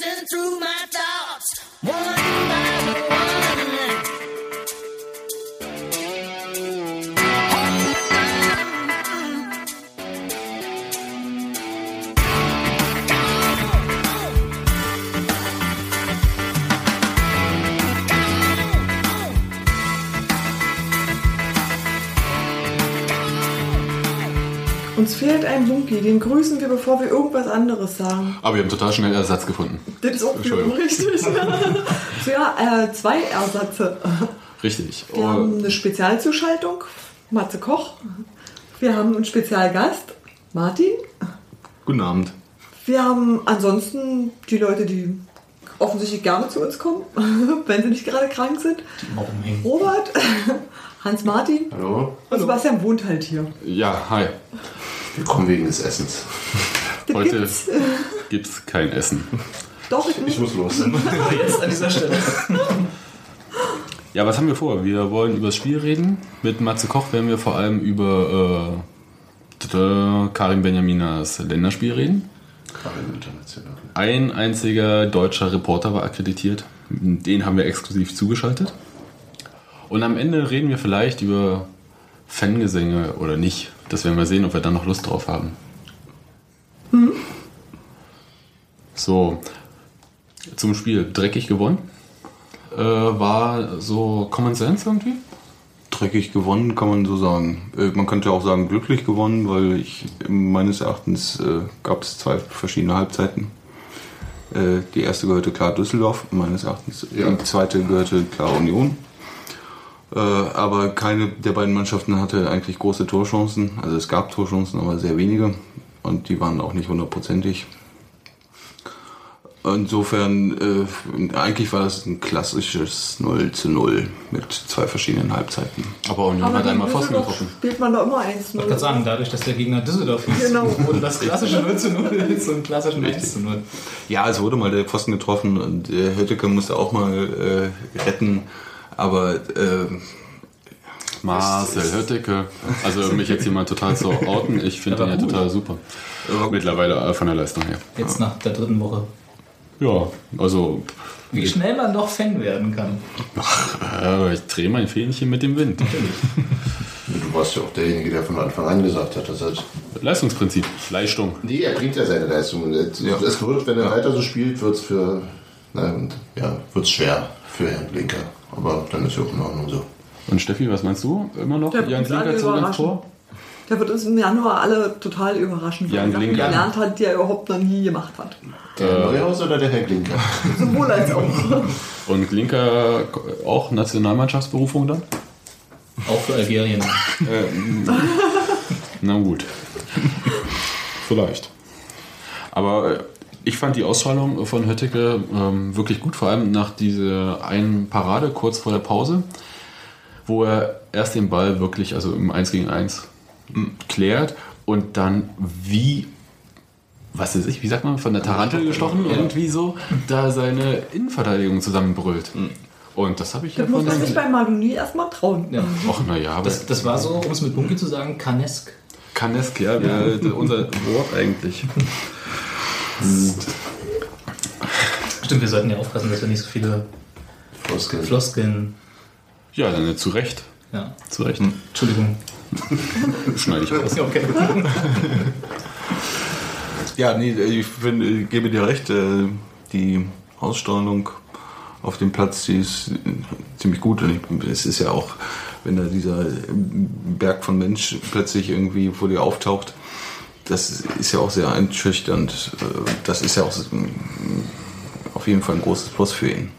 racing through my thoughts, fehlt ein Bunky, den grüßen wir, bevor wir irgendwas anderes sagen. Aber wir haben total schnell Ersatz gefunden. Das ist auch richtig. so, ja, äh, zwei Ersätze. Richtig. Wir Oh, haben eine Spezialzuschaltung, Matze Koch. Wir haben einen Spezialgast, Martin. guten Abend. Wir haben ansonsten die Leute, die offensichtlich gerne zu uns kommen, wenn sie nicht gerade krank sind. Robert, Hans-Martin Hallo? und Sebastian wohnt halt hier. Ja, hi. Wir kommen wegen des Essens. Das Heute gibt's. gibt's kein Essen. Doch, ich, Ich muss los. Jetzt an dieser Stelle. Ja, was haben wir vor? Wir wollen über das Spiel reden. Mit Matze Koch werden wir vor allem über äh, Karim Benjaminas Länderspiel reden. Karin international. Ein einziger deutscher Reporter war akkreditiert. Den haben wir exklusiv zugeschaltet. Und am Ende reden wir vielleicht über Fangesänge oder nicht. Das werden wir sehen, ob wir dann noch Lust drauf haben. So, zum Spiel. Dreckig gewonnen. Äh, war so Common Sense irgendwie? Dreckig gewonnen, kann man so sagen. Äh, Man könnte auch sagen, glücklich gewonnen, weil ich meines Erachtens äh, gab es zwei verschiedene Halbzeiten. Äh, die erste gehörte klar Düsseldorf, meines Erachtens. Ja. Die zweite gehörte klar Union. Äh, aber keine der beiden Mannschaften hatte eigentlich große Torchancen. Also es gab Torchancen, aber sehr wenige. Und die waren auch nicht hundertprozentig. Insofern, äh, eigentlich war das ein klassisches 0 zu 0 mit zwei verschiedenen Halbzeiten. Aber Union hat einmal Pfosten getroffen. spielt man da immer 1 Ich wollte gerade sagen, dadurch, dass der Gegner Düsseldorf hieß, Genau. wurde das klassische 0 zu 0 zum klassischen 1 zu 0. Ja, es wurde mal der Pfosten getroffen und äh, Hötteke musste auch mal äh, retten. Aber äh, Marcel Hötteke. Also mich jetzt hier mal total zu outen. Ich finde ihn ja gut. total super. Mittlerweile äh, von der Leistung her. Jetzt nach der dritten Woche. Ja, also Wie schnell man doch Fan werden kann. äh, ich drehe mein Fähnchen mit dem Wind. Du warst ja auch derjenige, der von Anfang an gesagt hat, dass er. Leistungsprinzip, Leistung. Nee, er bringt ja seine Leistung. Es Ja. wird, wenn er weiter so spielt, wird es für. Und, ja, wird's schwer für Herrn Blinker. Aber dann ist ja auch in Ordnung so. Und Steffi, was meinst du? Immer noch Der wird Jan Klinker ins überraschen. Tor? Der wird uns im Januar alle total überraschen, weil Jan er Sachen gelernt hat, die er überhaupt noch nie gemacht hat. Der Herr Neuhaus oder der Herr Blinker? Sowohl als auch. Und Klinker auch Nationalmannschaftsberufung dann? Auch für Algerien. Na gut. Vielleicht. Aber äh, ich fand die Ausstrahlung von Hötteke ähm, wirklich gut, vor allem nach dieser einen Parade kurz vor der Pause, wo er erst den Ball wirklich, also im 1 gegen 1 klärt und dann wie, was weiß ich, wie sagt man, von der Tarantel gestochen, irgendwie so, da seine Innenverteidigung zusammenbrüllt. Und das habe ich ja Das muss von man sich bei Maguni erstmal trauen. Ja. Och, naja, aber Das, das war so, um es mit Bunky zu sagen, Kanesk. Kanesk, ja, wir, unser Wort eigentlich. Stimmt, wir sollten ja aufpassen, dass wir nicht so viele Floskeln. Floskeln. Ja, dann zu Recht. Ja, Zu Recht. Entschuldigung. Schneide ich raus. Ja, okay. Ja, nee, ich finde, ich gebe dir recht, äh, die Ausstrahlung auf dem Platz, die ist äh, ziemlich gut. Und ich, es ist ja auch, wenn da dieser Berg von Mensch plötzlich irgendwie vor dir auftaucht, das ist ja auch sehr einschüchternd. Das ist ja auch auf jeden Fall ein großes Plus für ihn.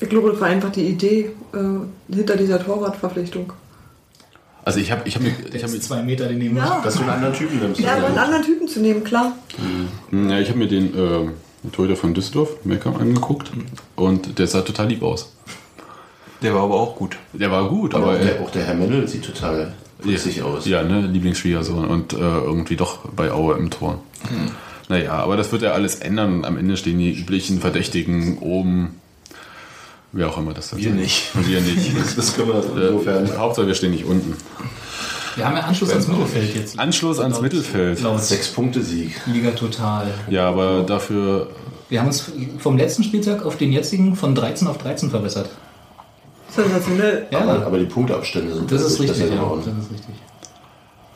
Ich glaube, das war einfach die Idee äh, hinter dieser Torwartverpflichtung. Also ich habe ich hab ich hab mir, zwei Meter daneben. Ja, Dass du einen anderen Typen nimmst. ja aber einen anderen Typen zu nehmen, klar. ja, ich hab mir den äh, Torhüter von Düsseldorf, Melkam, angeguckt und der sah total lieb aus. Der war aber auch gut. Der war gut, Aber aber... auch der Herr Mendel sieht total witzig aus. Ja, ne, Lieblingsschwiegersohn und äh, irgendwie doch bei Aue im Tor. Naja, aber das wird ja alles ändern und am Ende stehen die üblichen Verdächtigen oben. Wer auch immer das dann Wir sein. nicht. Wir nicht. Das, das können wir insofern. Äh, Hauptsache, wir stehen nicht unten. Wir haben ja Anschluss ans Mittelfeld jetzt. Anschluss ans Laut- Mittelfeld. Laut Sechs Punkte Sieg. Liga Total. Ja, aber dafür Wir haben uns vom letzten Spieltag auf den jetzigen von 13 auf 13 verbessert. Sensationell. Ja, Aber, aber die Punktabstände sind das ist richtig. Ja, das ist richtig.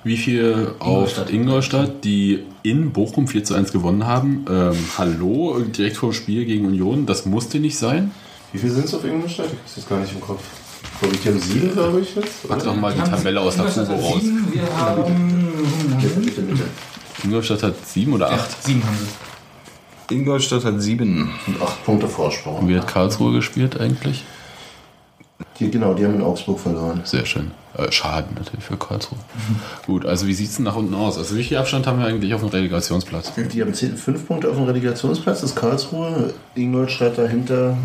Wie viel auf Ingolstadt. Ingolstadt, die in Bochum 4 zu 1 gewonnen haben. Ähm, hallo, direkt vor dem Spiel gegen Union, das musste nicht sein. Wie viel sind es auf Ingolstadt? Ich weiß jetzt gar nicht im Kopf. Ich glaube, die haben sieben, glaube ich jetzt. Pack doch mal die Tabelle aus der Ingolstadt Fubo raus. sieben, Wir haben Bitte, bitte, bitte. Ingolstadt hat 7 oder 8. acht. Sieben haben sie. Ingolstadt hat sieben. Und acht Punkte Vorsprung. Wie hat Karlsruhe gespielt eigentlich? Die, genau, die haben in Augsburg verloren. Sehr schön. Äh, Schaden natürlich für Karlsruhe. Gut, also wie sieht es denn nach unten aus? Also wie viel Abstand haben wir eigentlich auf dem Relegationsplatz? Die haben zehn, fünf Punkte auf dem Relegationsplatz, das ist Karlsruhe, Ingolstadt dahinter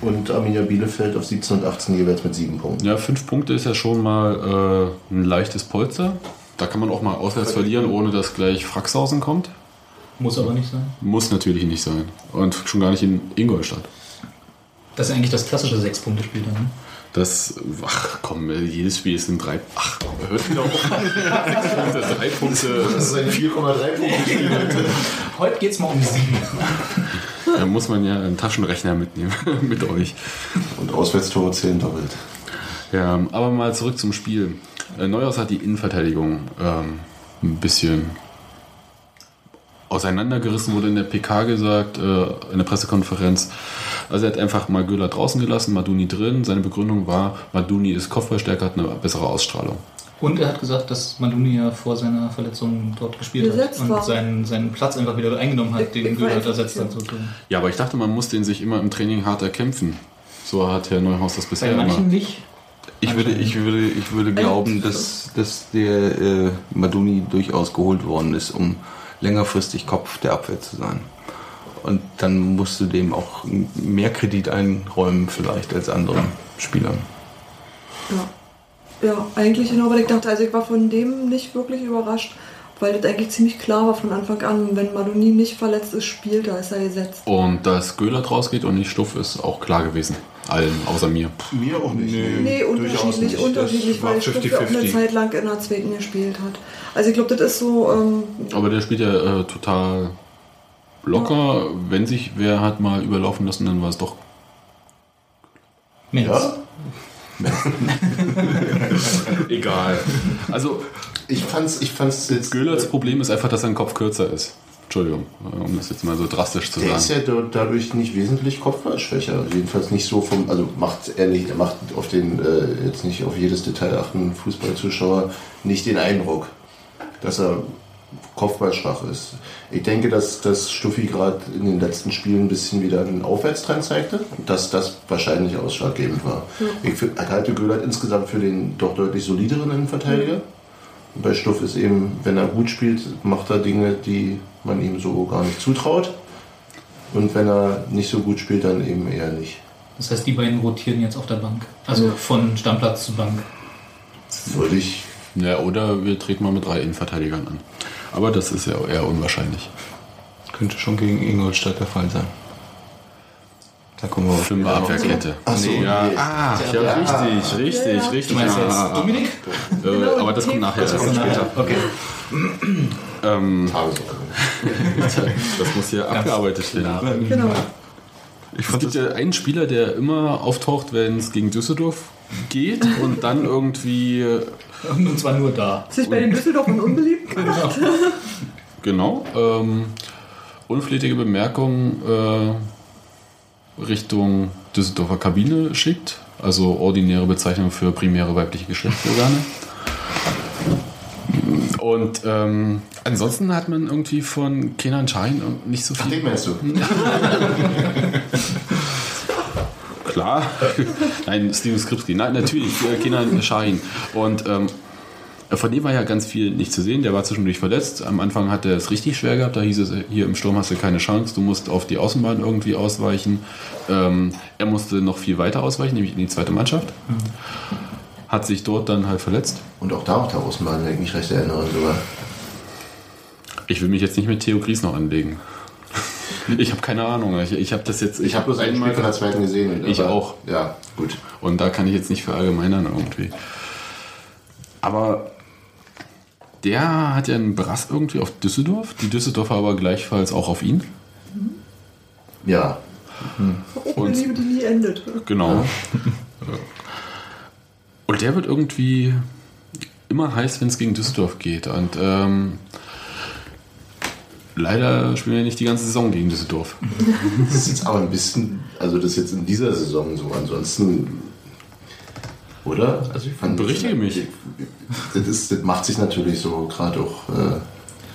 und Arminia Bielefeld auf 17 und 18 jeweils mit sieben Punkten. Ja, fünf Punkte ist ja schon mal äh, ein leichtes Polster. Da kann man auch mal auswärts verlieren, ohne dass gleich Fraxhausen kommt. Muss aber nicht sein. Muss natürlich nicht sein. Und schon gar nicht in Ingolstadt. Das ist eigentlich das klassische Sechs-Punkte-Spiel dann. Ne? Das, ach komm, jedes Spiel sind drei. Ach, hört wieder auf. drei Punkte. Das ist ein 4,3 Punkte Spiel heute. Heute geht es mal um sieben. Da muss man ja einen Taschenrechner mitnehmen mit euch. Und Auswärtstore zählen doppelt. Ja, aber mal zurück zum Spiel. Äh, Neuhaus hat die Innenverteidigung ähm, ein bisschen auseinandergerissen, wurde in der PK gesagt, äh, in der Pressekonferenz. Also er hat einfach mal Göhler draußen gelassen, Maduni drin. Seine Begründung war, Maduni ist kopfballstärker, hat eine bessere Ausstrahlung. Und er hat gesagt, dass Manduni ja vor seiner Verletzung dort gespielt Gesetzt hat und seinen, seinen Platz einfach wieder eingenommen hat, den Göhler ersetzt hat. sozusagen. Ja, aber ich dachte, man muss den sich immer im Training hart erkämpfen. So hat Herr Neuhaus das Bei bisher immer. manchen nicht. Ich würde, ich würde, ich würde glauben, dass, dass der äh, Maduni durchaus geholt worden ist, um längerfristig Kopf der Abwehr zu sein. Und dann musst du dem auch mehr Kredit einräumen, vielleicht als anderen Spielern. Ja. ja, eigentlich genau, weil ich dachte, also ich war von dem nicht wirklich überrascht, weil das eigentlich ziemlich klar war von Anfang an, wenn Maloni nicht verletzt ist, spielt er, ist er gesetzt. Und dass Göhler draus geht und nicht Stuff ist auch klar gewesen. Allen, außer mir. Mir auch nicht. Nee, durchaus unterschiedlich, nicht. unterschiedlich, Das war weil Stuff ja auch eine 50-50. Zeit lang in der zweiten gespielt hat. Also ich glaube, das ist so, ähm, Aber der spielt ja äh, total locker. Wenn sich wer hat mal überlaufen lassen, dann war es doch. Mensch. Ja? Egal. Also Ich fand's, ich fand's jetzt. Göhlers Problem ist einfach, dass sein Kopf kürzer ist. Entschuldigung, äh, um das jetzt mal so drastisch zu Der ist sagen. ja da- dadurch nicht wesentlich kopfballschwächer. Jedenfalls nicht so vom, also macht er nicht, er macht auf den, äh, jetzt nicht auf jedes Detail achten, Fußballzuschauer, nicht den Eindruck, dass er kopfballschwach ist. Ich denke, dass, dass Stuffi gerade in den letzten Spielen ein bisschen wieder einen Aufwärtstrend zeigte und dass das wahrscheinlich ausschlaggebend war. Ich fi- halte Göhlert insgesamt für den doch deutlich solideren Innenverteidiger. Und bei Stuff ist eben, wenn er gut spielt, macht er Dinge, die man ihm so gar nicht zutraut. Und wenn er nicht so gut spielt, dann eben eher nicht. Das heißt, die beiden rotieren jetzt auf der Bank. Also von Stammplatz zu Bank. Würde ich. Ja, oder wir treten mal mit drei Innenverteidigern an. Aber das ist ja eher unwahrscheinlich. Könnte schon gegen Ingolstadt der Fall sein. Da kommen wir auf. Fünfer Abwehrkette. Ach so, ja. nee. Ah, ja, richtig, richtig, Ja, ja. richtig. Du meinst jetzt Ah, Dominik? äh, Genau, aber das kommt nachher. das kommt Später. Okay. Ähm, Tagesordnung. das muss hier abgearbeitet werden. genau. Ich Es gibt ja einen Spieler, der immer auftaucht, wenn es gegen Düsseldorf geht und dann irgendwie, Und zwar nur da. Sich bei den Düsseldorfern unbeliebt gemacht. genau, ähm, unflätige Bemerkungen äh, Richtung Düsseldorfer Kabine schickt. Also ordinäre Bezeichnung für primäre weibliche Geschlechtsorgane. Und ähm, ansonsten hat man irgendwie von Kenan Schein nicht so Ach, viel. den meinst du? Klar. Nein, Steven Skripski. Nein, natürlich, äh, Kenan Shahin. Und ähm, von dem war ja ganz viel nicht zu sehen. Der war zwischendurch verletzt. Am Anfang hat er es richtig schwer gehabt. Da hieß es, hier im Sturm hast du keine Chance. Du musst auf die Außenbahn irgendwie ausweichen. Ähm, er musste noch viel weiter ausweichen, nämlich in die zweite Mannschaft. Hat sich dort dann halt verletzt. Und auch da auf der Außenbahn, wenn ich mich recht erinnere sogar. Ich will mich jetzt nicht mit Theo Gries noch anlegen. Ich habe keine Ahnung. Ich, ich habe das jetzt. Ich habe bloß ein Spiel von der zweiten gesehen. Ich aber- auch. Ja, gut. Und da kann ich jetzt nicht verallgemeinern irgendwie. Aber der hat ja einen Brass irgendwie auf Düsseldorf, die Düsseldorfer aber gleichfalls auch auf ihn. Ja, Eine Liebe, die nie endet. Genau. Und der wird irgendwie immer heiß, wenn es gegen Düsseldorf geht. Und ähm, leider spielen wir nicht die ganze Saison gegen Düsseldorf. das ist jetzt aber ein bisschen, also das ist jetzt in dieser Saison so. Ansonsten, oder? Also ich fand Berichtige mich. Das, ist, das macht sich natürlich so gerade auch. Äh,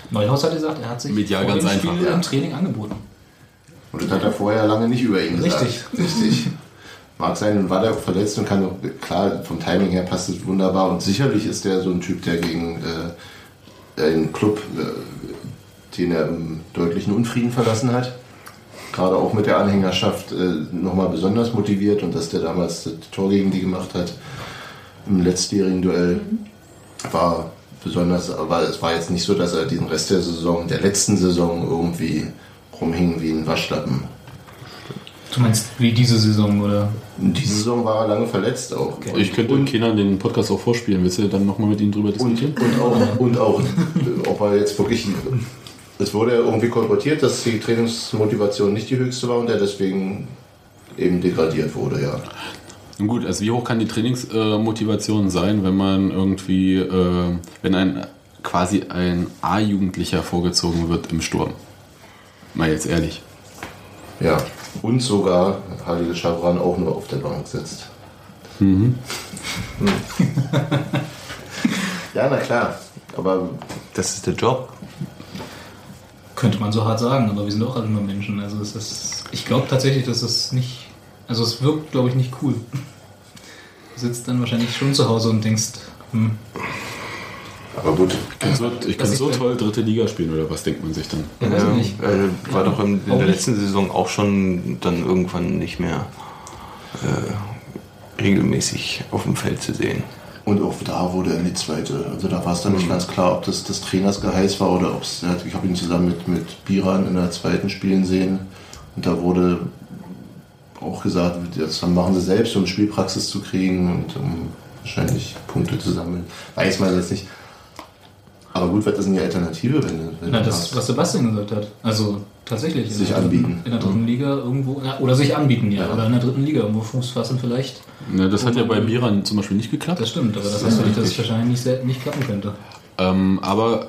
Neuhaus hat gesagt, er hat sich Medial ganz dem einfach, Spiel ja. im Training angeboten. Und das hat er vorher lange nicht über ihn gesagt. Richtig. Richtig. Mag sein, und war der auch verletzt und kann auch, klar, vom Timing her passt es wunderbar. Und sicherlich ist der so ein Typ, der gegen äh, einen Club, äh, den er im deutlichen Unfrieden verlassen hat, gerade auch mit der Anhängerschaft äh, nochmal besonders motiviert und dass der damals das Tor gegen die gemacht hat im letztjährigen Duell war besonders, aber es war jetzt nicht so, dass er den Rest der Saison, der letzten Saison irgendwie rumhing wie ein Waschlappen. Du meinst wie diese Saison, oder? Und diese Saison war er lange verletzt auch. Ich könnte und, Kindern den Podcast auch vorspielen. Willst du dann nochmal mit ihm drüber und, diskutieren? und auch, und auch, ob er jetzt wirklich. Es wurde irgendwie kolportiert, dass die Trainingsmotivation nicht die höchste war und er deswegen eben degradiert wurde, ja. Nun gut, also wie hoch kann die Trainingsmotivation sein, wenn man irgendwie, äh, wenn ein quasi ein A-Jugendlicher vorgezogen wird im Sturm? Mal jetzt ehrlich. Ja. Und sogar Halil Schabran auch nur auf der Bank sitzt. ja, na klar. Aber Das ist der Job. Könnte man so hart sagen, aber wir sind auch alle nur Menschen. Also es ist, ich glaube tatsächlich, dass es nicht, also es wirkt, glaube ich, nicht cool. Du sitzt dann wahrscheinlich schon zu Hause und denkst, hm, Aber gut, Ich kann so, ich kann so ich- toll dritte Liga spielen, oder was denkt man sich dann? ja, weiß ich nicht. äh, war doch in, in der nicht. letzten Saison auch schon dann irgendwann nicht mehr äh, regelmäßig auf dem Feld zu sehen. Und auch da wurde er in die zweite. Also da war es dann nicht ganz klar, ob das des Trainers Geheiß war oder ob es. Ich habe ihn zusammen mit, mit Biran in der zweiten spielen sehen. Und da wurde auch gesagt, das machen sie selbst, um Spielpraxis zu kriegen und um wahrscheinlich Punkte zu sammeln. Weiß man jetzt nicht. Aber gut, was ist denn die Alternative, wenn, wenn Na, das, hast? was Sebastian gesagt hat. Also tatsächlich. in Sich der dritten- anbieten. In der dritten Liga irgendwo. Ja, oder sich anbieten, ja. Ja. Oder in der dritten Liga irgendwo Fuß fassen vielleicht. Ja, das hat ja bei Biran zum Beispiel nicht geklappt. Das stimmt, aber das heißt ja nicht, dass es wahrscheinlich nicht, sel- nicht klappen könnte. Ähm, aber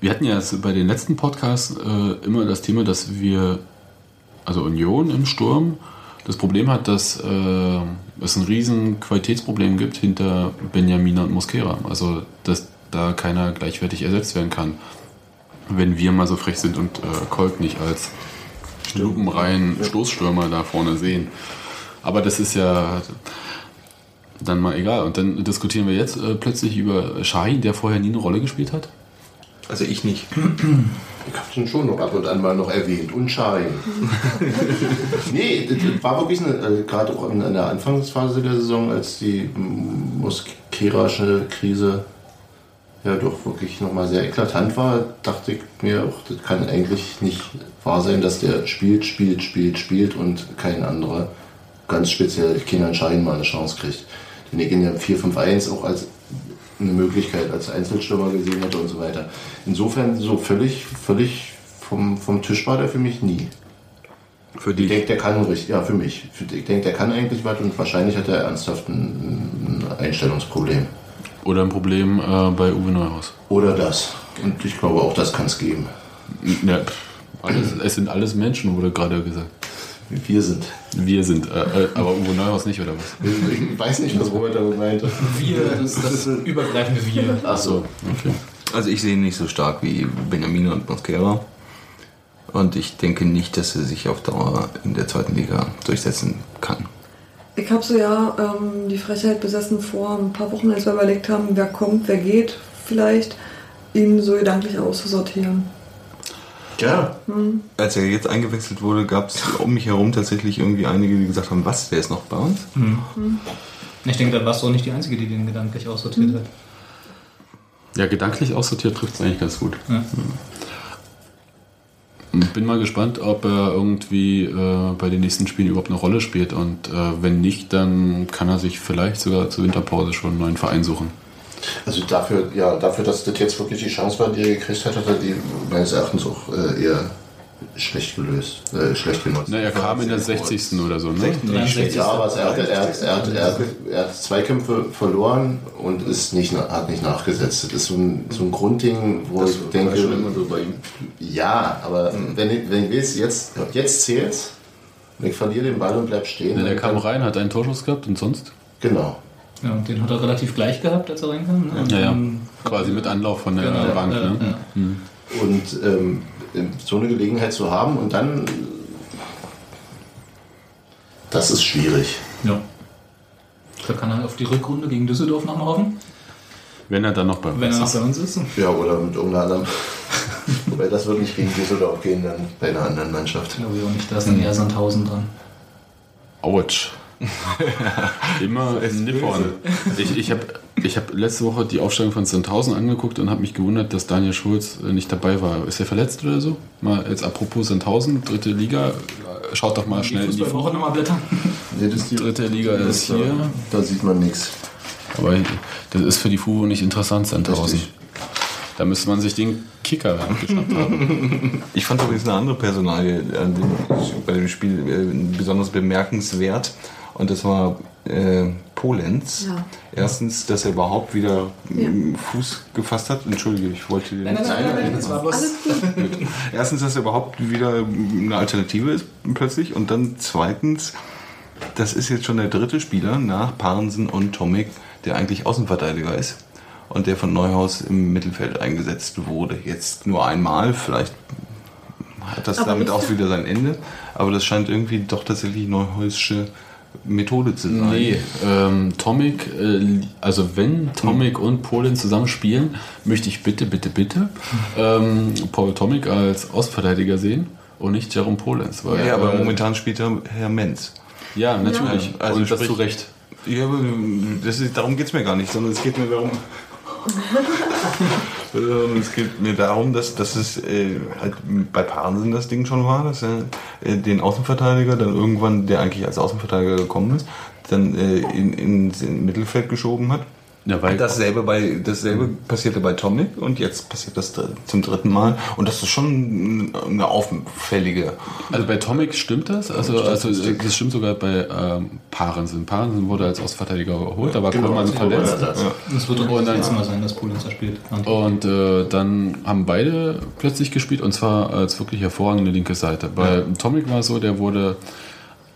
wir hatten ja bei den letzten Podcasts äh, immer das Thema, dass wir, also Union im Sturm, das Problem hat, dass äh, es ein riesen Qualitätsproblem gibt hinter Benjamina und Mosquera. Also, dass da keiner gleichwertig ersetzt werden kann. Wenn wir mal so frech sind und äh, Kolk nicht als lupenreinen Stoßstürmer da vorne sehen. Aber das ist ja dann mal egal. Und dann diskutieren wir jetzt äh, plötzlich über Shahin, der vorher nie eine Rolle gespielt hat. Also ich nicht. Ich habe den schon noch ab und an mal noch erwähnt. Und Schein. nee, das war wirklich eine, äh, gerade auch in, in der Anfangsphase der Saison, als die mm, mosquerasche Krise ja doch wirklich nochmal sehr eklatant war, dachte ich mir auch, das kann eigentlich nicht wahr sein, dass der spielt, spielt, spielt, spielt und kein anderer, ganz speziell Kenan Schein mal eine Chance kriegt. Den ich in der 4-5-1 auch als eine Möglichkeit als Einzelstürmer gesehen hätte und so weiter. Insofern so völlig, völlig vom, vom Tisch war der für mich nie. Für Ich dich. denke, der kann richtig, ja, für mich. Ich denke, der kann eigentlich was und wahrscheinlich hat er ernsthaft ein, ein Einstellungsproblem. Oder ein Problem äh, bei Uwe Neuhaus. Oder das. Und ich glaube, auch das kann es geben. Ja, alles, es sind alles Menschen, wurde gerade gesagt. Wir sind. Wir sind, äh, äh, aber Uwe Neuhaus nicht, oder was? Ich weiß nicht, was Robert damit meinte. Wir, das, das übergreifende Wir. Ach so. Okay. Also ich sehe ihn nicht so stark wie Benjamin und Mosquera. Und ich denke nicht, dass er sich auf Dauer in der zweiten Liga durchsetzen kann. Ich habe so ja ähm, die Frechheit besessen vor ein paar Wochen, als wir überlegt haben, wer kommt, wer geht, vielleicht ihn so gedanklich auszusortieren. Ja, Als er jetzt eingewechselt wurde, gab es um mich herum tatsächlich irgendwie einige, die gesagt haben, was, der ist noch bei uns? Ich denke, da warst du auch nicht die Einzige, die den gedanklich aussortiert hat. Ja, gedanklich aussortiert trifft es eigentlich ganz gut. Ja. Bin mal gespannt, ob er irgendwie äh, bei den nächsten Spielen überhaupt eine Rolle spielt. Und äh, wenn nicht, dann kann er sich vielleicht sogar zur Winterpause schon einen neuen Verein suchen. also dafür, ja, dafür, dass das jetzt wirklich die Chance war, die er gekriegt hat, hat er die meines Erachtens auch äh, eher schlecht gelöst, äh, schlecht genutzt. Na, er kam in der 60. oder so, ne? 63. Ja, aber er hat, er, hat, er, hat, er, hat, er hat Zweikämpfe verloren und ist nicht, hat nicht nachgesetzt. Das ist so ein, so ein Grundding, wo ich denke, schon immer so bei ihm. ja, aber wenn, ich- wenn ich weiß, jetzt, jetzt zählt's, ich verliere den Ball und bleib stehen. Der dann kam rein, hat einen Torschuss gehabt und sonst? Genau. Ja, und den hat er relativ gleich gehabt, als er reinkam. Ne? Ja, ja. Quasi mit Anlauf von der Genau, Bank, ja, ne? ja. Und ähm, so eine Gelegenheit zu haben und dann, das ist schwierig. Ja. Da kann er auf die Rückrunde gegen Düsseldorf noch mal hoffen, Wenn er dann noch bei wenn er uns noch ist. bei uns ist. Ja, oder mit irgendeiner anderen. Wobei das wird nicht gegen Düsseldorf gehen, dann bei einer anderen Mannschaft. Glaube ich auch nicht, da ist dann eher Sandhausen dran. Autsch. Immer Nippon. Ich, ich habe ich hab letzte Woche die Aufstellung von Sandhausen angeguckt und habe mich gewundert, dass Daniel Schulz äh, nicht dabei war. Ist er verletzt oder so? Mal jetzt apropos Sandhausen, dritte Liga. äh, Schaut doch mal schnell in die Fußballwoche nochmal blättern. Nee, das ist die Dritte Liga ist hier. Da sieht man nichts. Aber das ist für die FUVO nicht interessant, Sandhausen. Richtig. Da müsste man sich den Kicker geschnappt haben. Ich fand übrigens eine andere Personalie bei dem Spiel äh, besonders bemerkenswert. Und das war äh, Polenz. Ja. Erstens, dass er überhaupt wieder Ja. mm, Fuß gefasst hat. Entschuldige, ich wollte den. nein, nein, das war bloß. Alles gut. Erstens, dass er überhaupt wieder eine Alternative ist plötzlich. Und dann zweitens, das ist jetzt schon der dritte Spieler nach Parensen und Tomic, der eigentlich Außenverteidiger ist. Und der von Neuhaus im Mittelfeld eingesetzt wurde. Jetzt nur einmal, vielleicht hat das Aber damit auch wieder sein Ende. Aber das scheint irgendwie doch tatsächlich Neuhausische Methode zu sein. Nee, ähm, Tomic, äh, also wenn Tomic und Polen zusammen spielen, möchte ich bitte, bitte, bitte ähm, Paul Tomic als Außenverteidiger sehen und nicht Jerome Polens. Weil, Ja, aber äh, momentan spielt er Herr Menz. Ja, natürlich. Ja. Also und das sprich- zu Recht. Ja, aber das ist, darum geht es mir gar nicht, sondern es geht mir darum. Ähm, es geht mir darum, dass, dass es äh, halt bei Parensen das Ding schon war, dass er äh, den Außenverteidiger dann irgendwann, der eigentlich als Außenverteidiger gekommen ist, dann äh, in, ins Mittelfeld geschoben hat. Ja, weil Dasselbe, bei, dasselbe passierte bei Tomic und jetzt passiert das zum dritten Mal. Und das ist schon eine auffällige. Also bei Tomic stimmt das, also, also das stimmt sogar bei ähm, Parensen. Parensen wurde als Außenverteidiger geholt, da war Genau, Kollmann verletzt. Ersatz. Das wird nicht das Mal sein, dass Polenz spielt. Und äh, dann haben beide plötzlich gespielt und zwar als wirklich hervorragende linke Seite. Bei Tomic war es so, der wurde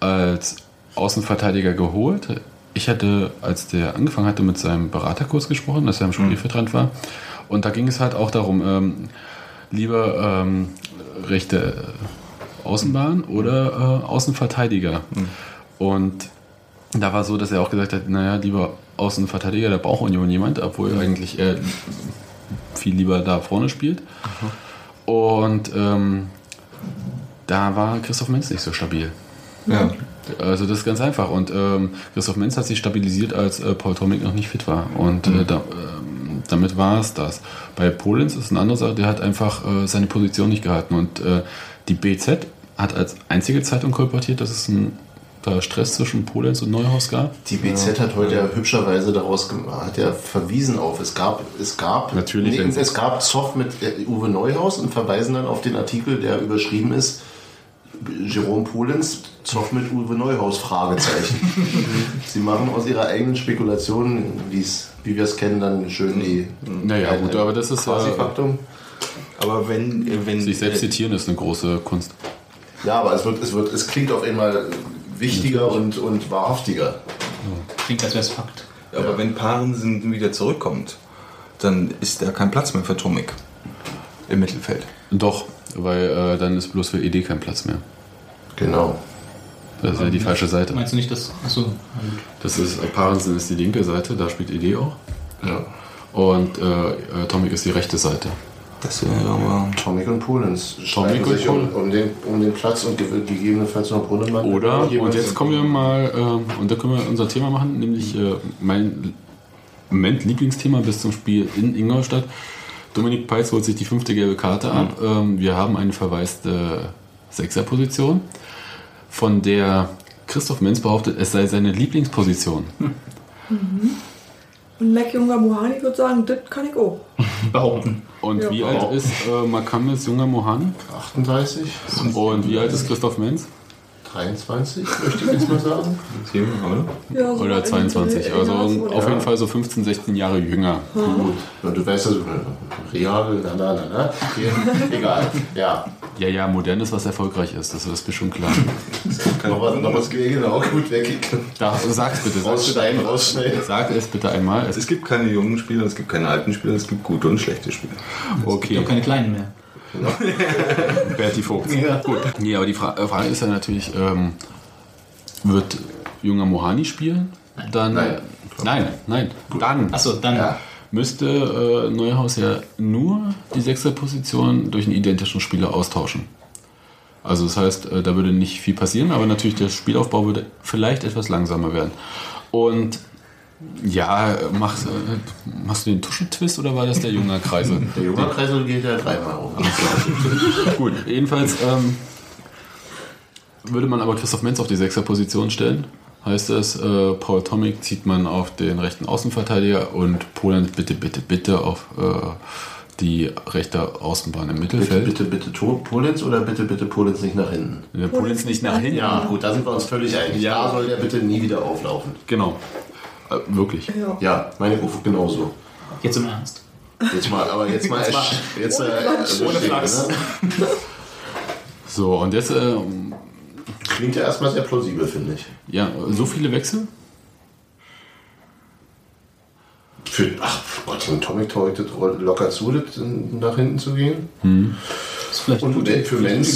als Außenverteidiger geholt. Ich hatte, als der angefangen hatte, mit seinem Beraterkurs gesprochen, dass er im Spielfeldrand war. Und da ging es halt auch darum, ähm, lieber ähm, rechte Außenbahn oder äh, Außenverteidiger. Und da war so, dass er auch gesagt hat, naja, lieber Außenverteidiger, da braucht Union jemand, obwohl eigentlich er viel lieber da vorne spielt. Und ähm, da war Christoph Menz nicht so stabil. Ja. Also das ist ganz einfach. Und ähm, Christoph Menz hat sich stabilisiert, als äh, Paul Tomic noch nicht fit war. Und äh, da, ähm, damit war es das. Bei Polens ist eine andere Sache, der hat einfach äh, seine Position nicht gehalten. Und äh, die BZ hat als einzige Zeitung kolportiert, dass es einen da Stress zwischen Polens und Neuhaus gab. Die BZ hat heute ja hübscherweise daraus hat ja verwiesen auf, es gab, es gab, Natürlich, nee, es gab Zoff mit äh, Uwe Neuhaus und verweisen dann auf den Artikel, der überschrieben ist, Jerome Polens, Zoff mit Uwe Neuhaus, Fragezeichen. Sie machen aus ihrer eigenen Spekulation, wie wir es kennen, dann schön die Naja, gut, aber das ist ja. quasi Faktum. Aber wenn, wenn Sich selbst zitieren ist eine große Kunst. Ja, aber es wird, es wird, es klingt auf einmal wichtiger und, und wahrhaftiger. Klingt, als wäre es Fakt. Aber wenn Parensen wieder zurückkommt, dann ist da kein Platz mehr für Tomic im Mittelfeld. Doch, weil äh, dann ist bloß für ED kein Platz mehr. Genau. Das ist ja die falsche Seite. Meinst du nicht, dass. Achso, Das ist, Parensen ist die linke Seite, da spielt ED auch. Ja. Und äh, äh, Tomic ist die rechte Seite. Das wäre aber. Tomic und Polens streiten und sich um, Polen. um, den, um den Platz und ge gegebenenfalls noch Brunnemann. Oder, und jetzt kommen wir mal, äh, und da können wir unser Thema machen, nämlich äh, mein Moment Lieblingsthema bis zum Spiel in Ingolstadt. Dominik Peitz holt sich die fünfte gelbe Karte ab. Ähm, wir haben eine verwaiste Sechserposition, von der Christoph Menz behauptet, es sei seine Lieblingsposition. Und Mac Junger Mohani würde sagen, das kann ich auch. Behaupten. Und Ja. wie alt ist äh, Makamis junger Mohani? 38, Und wie alt ist Christoph Menz? 23, möchte ich jetzt mal sagen. Hier, oder? Ja, so Oder in- 22. in- Also in- auf jeden Fall so 15, 16 Jahre jünger. Gut. Na, du weißt also, real, na, na, na, na. Egal. Ja. Ja, ja, modern ist, was erfolgreich ist. Das ist mir schon klar. Noch was, noch was genau, gut weg. Da, sag's bitte. Sag's bitte, Rausschneiden, rausschneiden. sag es bitte einmal. Es Es gibt keine jungen Spieler, es gibt keine alten Spieler, es gibt gute und schlechte Spieler. Ich habe okay. keine Kleinen mehr. Berti Vogt. Gut. Nee, aber die Fra äh, Frage ist ja natürlich, ähm, wird junger Mohani spielen? Dann, Nein. Nein, nein. Dann Achso, dann. Ja. müsste äh, Neuhaus ja nur die sechste Position durch einen identischen Spieler austauschen. Also das heißt, äh, da würde nicht viel passieren, aber natürlich der Spielaufbau würde vielleicht etwas langsamer werden. Und ja, machst, äh, machst du den Tuschentwist oder war das der junge Kreisel? Der junge Kreisel geht ja dreimal um. Gut, jedenfalls ähm, würde man aber Christoph Menz auf die sechster Position stellen. Heißt es, äh, Paul Tomic zieht man auf den rechten Außenverteidiger und Poland bitte, bitte, bitte auf äh, die rechte Außenbahn im Bitte, Mittelfeld. bitte, bitte To- Polenz oder bitte, bitte Polenz nicht nach hinten? Polenz nicht nach hinten. Ja, gut, da sind wir uns völlig einig. Ja. Da soll der bitte nie wieder auflaufen. Genau. Äh, wirklich. Ja. Ja, meine Ruf genauso. Jetzt im Ernst. Jetzt mal, aber jetzt mal. Jetzt, jetzt, äh, also Ohne Flachs. ne? So, und jetzt, äh, Klingt ja erstmal sehr plausibel, finde ich. ja, so viele Wechsel? Für, ach Gott, ein Tomic traut das locker zu, nach hinten zu gehen. Das ist vielleicht Und gut. für Vielleicht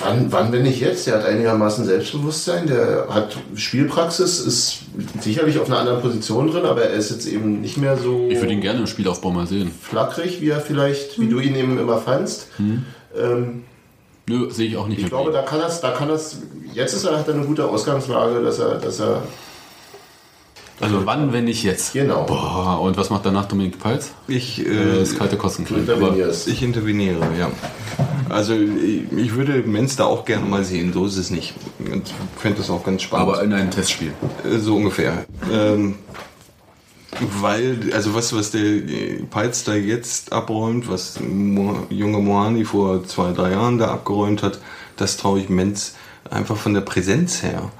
Wann, wann, wenn nicht jetzt? Der hat einigermaßen Selbstbewusstsein, der hat Spielpraxis, ist sicherlich auf einer anderen Position drin, aber er ist jetzt eben nicht mehr so Ich würde ihn gerne im Spielaufbau mal sehen. flackrig, wie er vielleicht, wie du ihn eben immer fandst. Ähm, Nö, sehe ich auch nicht ich glaube, da kann das, da kann das, jetzt ist er, hat er eine gute Ausgangslage, dass er, dass er, Also wann, wenn nicht jetzt? genau, Boah, und was macht danach Dominik Peitz? Ich, Äh, äh, das kalte Kosten ich interveniere, ja. Also ich ich würde Menz da auch gerne mal sehen, so ist es nicht. Und fände das auch ganz spannend. Aber in einem Testspiel. Äh, So ungefähr. Ähm, weil, also was, was der äh, Peitz da jetzt abräumt, was Mo junge Mohani vor zwei, drei Jahren da abgeräumt hat, das traue ich Menz einfach von der Präsenz her.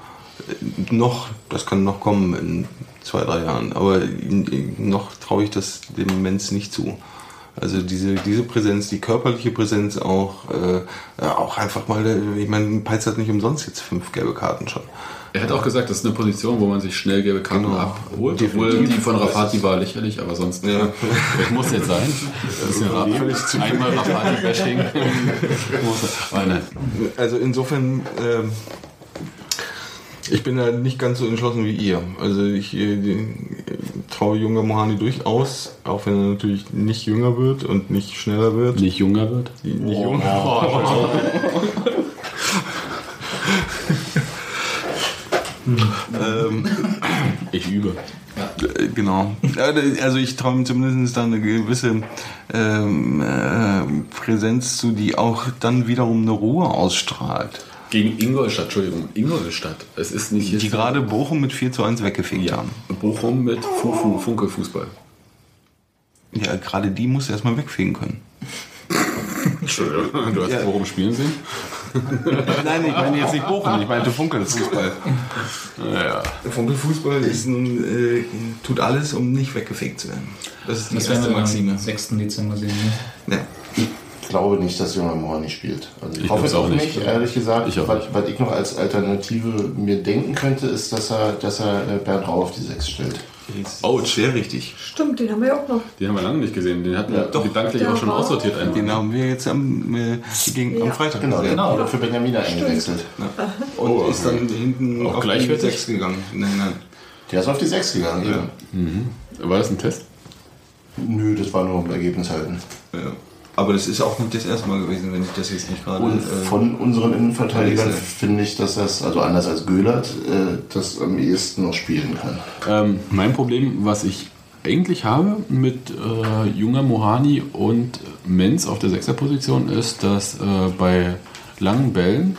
Äh, Noch, das kann noch kommen in zwei, drei Jahren, aber noch traue ich das dem Menz nicht zu. Also diese, diese Präsenz, die körperliche Präsenz auch, äh, ja, auch einfach mal, äh, ich meine, Peitz hat nicht umsonst jetzt fünf gelbe Karten schon. Er hat auch gesagt, das ist eine Position, wo man sich schnell gelbe Karten Genau. abholt. Obwohl die von Rafati war lächerlich, aber sonst. Ja. Das muss jetzt sein. Das ist ja einmal Rafati-Bashing. Also insofern, ähm, ich bin da nicht ganz so entschlossen wie ihr. Also ich äh, die- traue junge Mohani durchaus, auch wenn er natürlich nicht jünger wird und nicht schneller wird. Nicht junger wird. Nicht jünger. ähm, Ich übe. äh, genau. Ja, Also ich traue zumindest da eine gewisse ähm, äh, Präsenz zu, die auch dann wiederum eine Ruhe ausstrahlt. Gegen Ingolstadt, Entschuldigung, Ingolstadt. Es ist nicht Die gerade Bochum mit 4 zu 1 weggefegt ja, haben. Bochum mit Fufu, Funke-Fußball. Ja, gerade die muss er erstmal wegfegen können. Entschuldigung, du hast Ja. Bochum spielen sehen? Nein, ich meine jetzt nicht Bochum, ich meinte Funkelfußball. Naja. Funkelfußball ist ein, äh, tut alles, um nicht weggefegt zu werden. Das ist die Das erste Maxime. am 6. Dezember sehen. Ne? Ja. Ich glaube nicht, dass Junge Mohani spielt. Also ich, Ich hoffe es auch nicht, nicht. ehrlich gesagt. Ich was, nicht. was ich noch als Alternative mir denken könnte, ist, dass er, dass er äh, Bernd Rau auf die 6 stellt. Oh, schwer richtig. Stimmt, den haben wir ja auch noch. Den haben wir lange nicht gesehen. Den hatten Ja, wir doch. gedanklich auch schon aussortiert. Einfach. Den haben wir jetzt am, äh, gegen, am Ja. Freitag Genau, gesehen. hat für Benjamina eingewechselt. Und Oh, ist dann hinten auch auf gleichwertig? die 6 gegangen. Nein, nein. Der ist auf die 6 gegangen, eben. War das ein Test? Nö, das war nur um Ergebnis halten. Ja. Aber das ist auch nicht das erste Mal gewesen, wenn ich das jetzt nicht gerade. Und äh, von unseren Innenverteidigern finde ich, dass das, also anders als Göhlert, äh, das am ehesten noch spielen kann. Ähm, mein Problem, was ich eigentlich habe mit äh, junger Mohani und Menz auf der Sechserposition, ist, dass äh, bei langen Bällen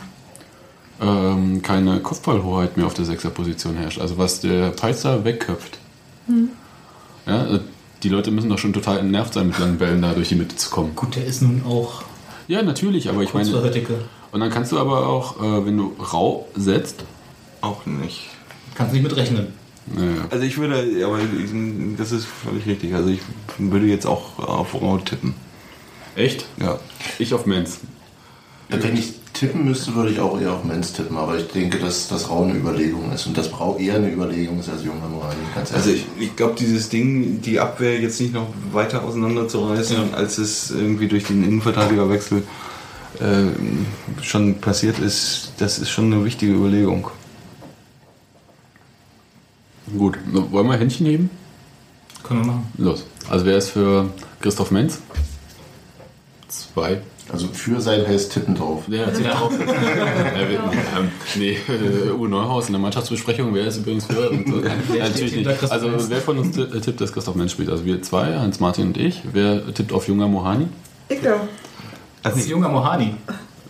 ähm, keine Kopfballhoheit mehr auf der Sechserposition herrscht. Also was der Peizer wegköpft, Ja, äh, die Leute müssen doch schon total entnervt sein, mit langen Bällen da durch die Mitte zu kommen. Gut, der ist nun auch Ja, natürlich, aber ich meine. Und dann kannst du aber auch, äh, wenn du rau setzt, Auch nicht. Kannst nicht mit rechnen. naja, Also ich würde, aber ich- das ist völlig richtig. Also ich würde jetzt auch auf Rau tippen. echt? Ja. Ich auf Men's. Wenn ich tippen müsste, würde ich auch eher auf Menz tippen, aber ich denke, dass das Rau eine Überlegung ist und das Brau eher eine Überlegung ist als junger Morani, ganz Also ehrlich. ich, ich glaube, dieses Ding, die Abwehr jetzt nicht noch weiter auseinanderzureißen, als es irgendwie durch den Innenverteidigerwechsel äh, schon passiert ist, das ist schon eine wichtige Überlegung. Gut, wollen wir Händchen heben? Können wir machen. Los. Also wer ist für Christoph Menz? Zwei. Also für sein heißt Tippen drauf. Hat sich drauf. Ja, wir- ähm, nee, äh, Uwe Neuhaus in der Mannschaftsbesprechung, wer ist übrigens für? Und, äh, natürlich nicht. Also wer von uns äh, tippt, dass Christoph Menz spielt? Also wir zwei, Hans-Martin und ich. Wer tippt auf Junger Mohani? Ich glaube. Das ist junger Mohani.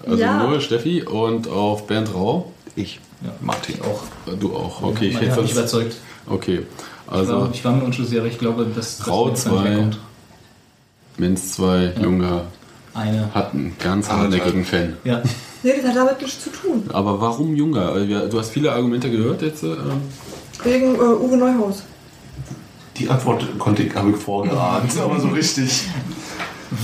Also Ja. nur Steffi und auf Bernd Rau. Ich. Ja, Martin. auch. Du auch, okay. Ich hätte hat mich überzeugt. okay. Ich war, Also ich war mir unschlüssig, aber ich glaube, dass das Rau jetzt gar nicht zwei. wegkommt. Menz zwei, Junger Eine. hat einen ganz hartnäckigen Fan. Ja. Nee, das hat damit nichts zu tun. Aber warum Junger? Wir- Du hast viele Argumente gehört jetzt. äh, Ähm, Wegen äh, Uwe Neuhaus. Die Antwort konnte ich, habe ich vorgeahnt, aber so richtig.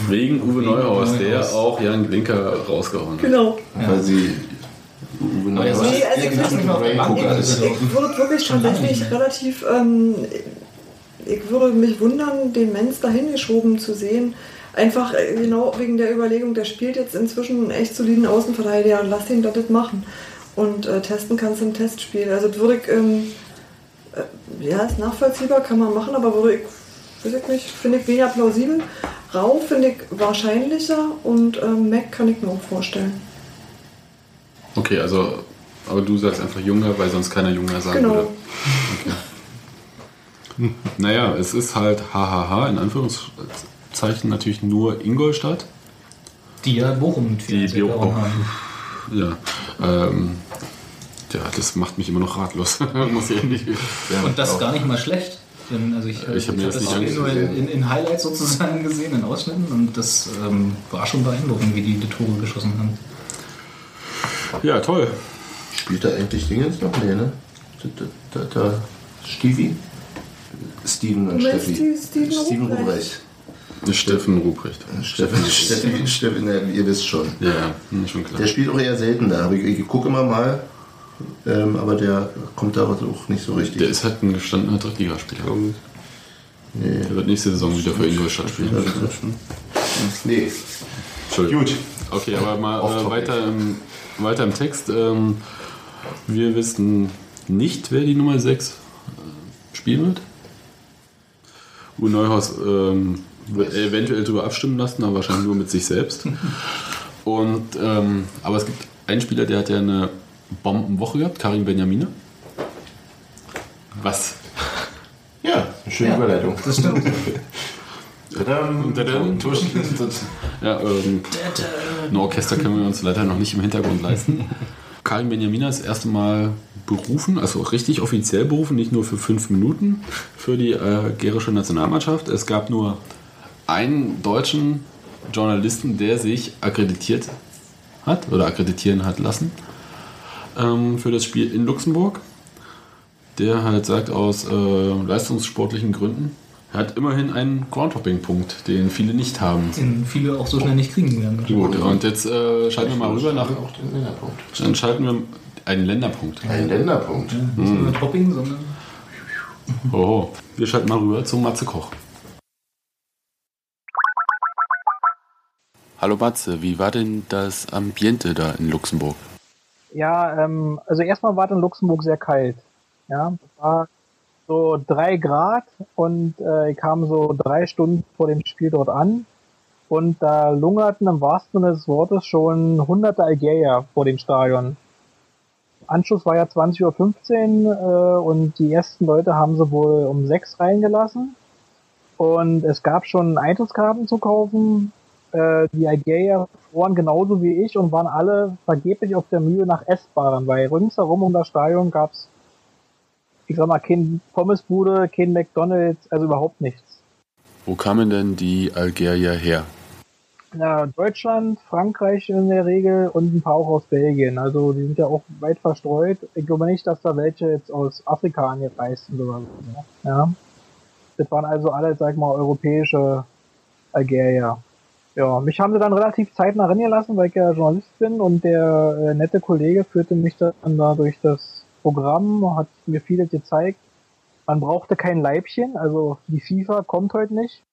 wegen Uwe Neuhaus, Neuhaus. der auch Jan Glinker rausgehauen hat. Genau. Weil sie Uwe Neuhaus Nee, also ich weiß ist. Ich würde wirklich tatsächlich relativ, ähm, ich würde mich wundern, den Menz dahin geschoben zu sehen. Einfach äh, genau wegen der Überlegung, der spielt jetzt inzwischen einen echt soliden Außenverteidiger, lass ihn das machen. Und äh, testen kannst du im Testspiel. Also das würde ich, ähm, äh, ja, ist nachvollziehbar, kann man machen, aber würde ich, weiß ich nicht, finde ich weniger plausibel. Rau finde ich wahrscheinlicher und ähm, Mac kann ich mir auch vorstellen. Okay, also, aber du sagst einfach Junger, weil sonst keiner Junger sagen Genau. würde. Naja, es ist halt hahaha, in Anführungszeichen natürlich nur Ingolstadt. Die ja Bochum mit Die Bochum. haben. Ja, ähm, ja, das macht mich immer noch ratlos, muss ich ehrlich Und das gar nicht mal schlecht. Denn, also ich Ich hab mir hab das nicht Spiel nur in, in, in Highlights sozusagen gesehen, in Ausschnitten. Und das ähm, war schon beeindruckend, wie die die Tore geschossen haben. Ja, toll. Spielt er eigentlich Dingens noch? Nee, ne? Da, da, da, da Stevie? Steven und Steffi. Steven Ruprecht? Steffen Ruprecht. Steffen, Steffi, Steffi, ne, ihr wisst schon. Ja, ja, schon klar. Der spielt auch eher selten da. Ich, ich gucke immer mal, ähm, aber der kommt da auch nicht so richtig. Der ist halt ein gestandener Drittligaspieler. nee. Der wird nächste Saison wieder für Ingolstadt spielen. nee. Entschuldigung. Gut. Okay, aber mal äh, weiter, im, weiter im Text. Ähm, wir wissen nicht, wer die Nummer 6 äh, spielen wird. Uwe Neuhaus ähm, eventuell darüber abstimmen lassen, aber wahrscheinlich nur mit sich selbst. Und, ähm, aber es gibt einen Spieler, der hat ja eine Bombenwoche gehabt, Karim Benjamine. Was? Ja, eine schöne Ja. Überleitung. Das stimmt. Tadam, Tadam. Tusch. Ja, ähm, ein Orchester können wir uns leider noch nicht im Hintergrund leisten. Karim Benjamina ist das erste Mal berufen, also richtig offiziell berufen, nicht nur für fünf Minuten für die äh, gärische Nationalmannschaft. Es gab nur einen deutschen Journalisten, der sich akkreditiert hat oder akkreditieren hat lassen ähm, für das Spiel in Luxemburg. Der halt sagt, aus äh, leistungssportlichen Gründen er hat immerhin einen Groundhopping-Punkt, den viele nicht haben. Den viele auch so schnell nicht kriegen werden. Gut, und jetzt äh, schalten wir mal rüber nach. Auch den Länderpunkt. Dann schalten wir einen Länderpunkt. Ein Länderpunkt. Nicht nur Hopping, sondern Oho. Wir schalten mal rüber zu Matze Koch. Hallo Matze, wie war denn das Ambiente da in Luxemburg? Ja, ähm, also erstmal war es in Luxemburg sehr kalt. Ja, es war so drei Grad und äh, ich kam so drei Stunden vor dem Spiel dort an und da lungerten im wahrsten Sinne des Wortes schon hunderte Algerier vor dem Stadion. Anschluss war ja 20.15 Uhr äh, und die ersten Leute haben sie wohl um sechs reingelassen und es gab schon Eintrittskarten zu kaufen. Äh, die Algerier waren genauso wie ich und waren alle vergeblich auf der Mühe nach Essbaren, weil ringsherum um das Stadion gab's ich sag mal, kein Pommesbude, kein McDonalds, also überhaupt nichts. Wo kamen denn die Algerier her? Ja, Deutschland, Frankreich in der Regel und ein paar auch aus Belgien. Also die sind ja auch weit verstreut. Ich glaube nicht, dass da welche jetzt aus Afrika angereist sind oder so. Ja. Das waren also alle, sag mal, europäische Algerier. Ja, mich haben sie dann relativ zeitnah reingelassen, weil ich ja Journalist bin und der äh, nette Kollege führte mich dann da durch das Programm, hat mir vieles gezeigt. Man brauchte kein Leibchen, also die FIFA kommt heute nicht.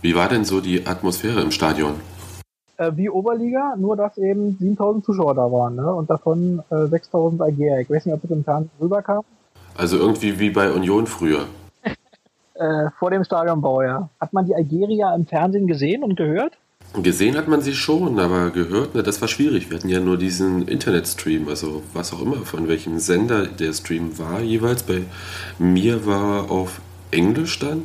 Wie war denn so die Atmosphäre im Stadion? Äh, wie Oberliga, nur dass eben 7000 Zuschauer da waren, ne? Und davon äh, 6000 Algerier. Ich weiß nicht, ob das im Fernsehen rüberkam. Also irgendwie wie bei Union früher. Äh, vor dem Stadionbau, ja. Hat man die Algerier im Fernsehen gesehen und gehört? Gesehen hat man sie schon, aber gehört, ne, das war schwierig. Wir hatten ja nur diesen Internetstream, also was auch immer, von welchem Sender der Stream war jeweils. Bei mir war auf Englisch dann.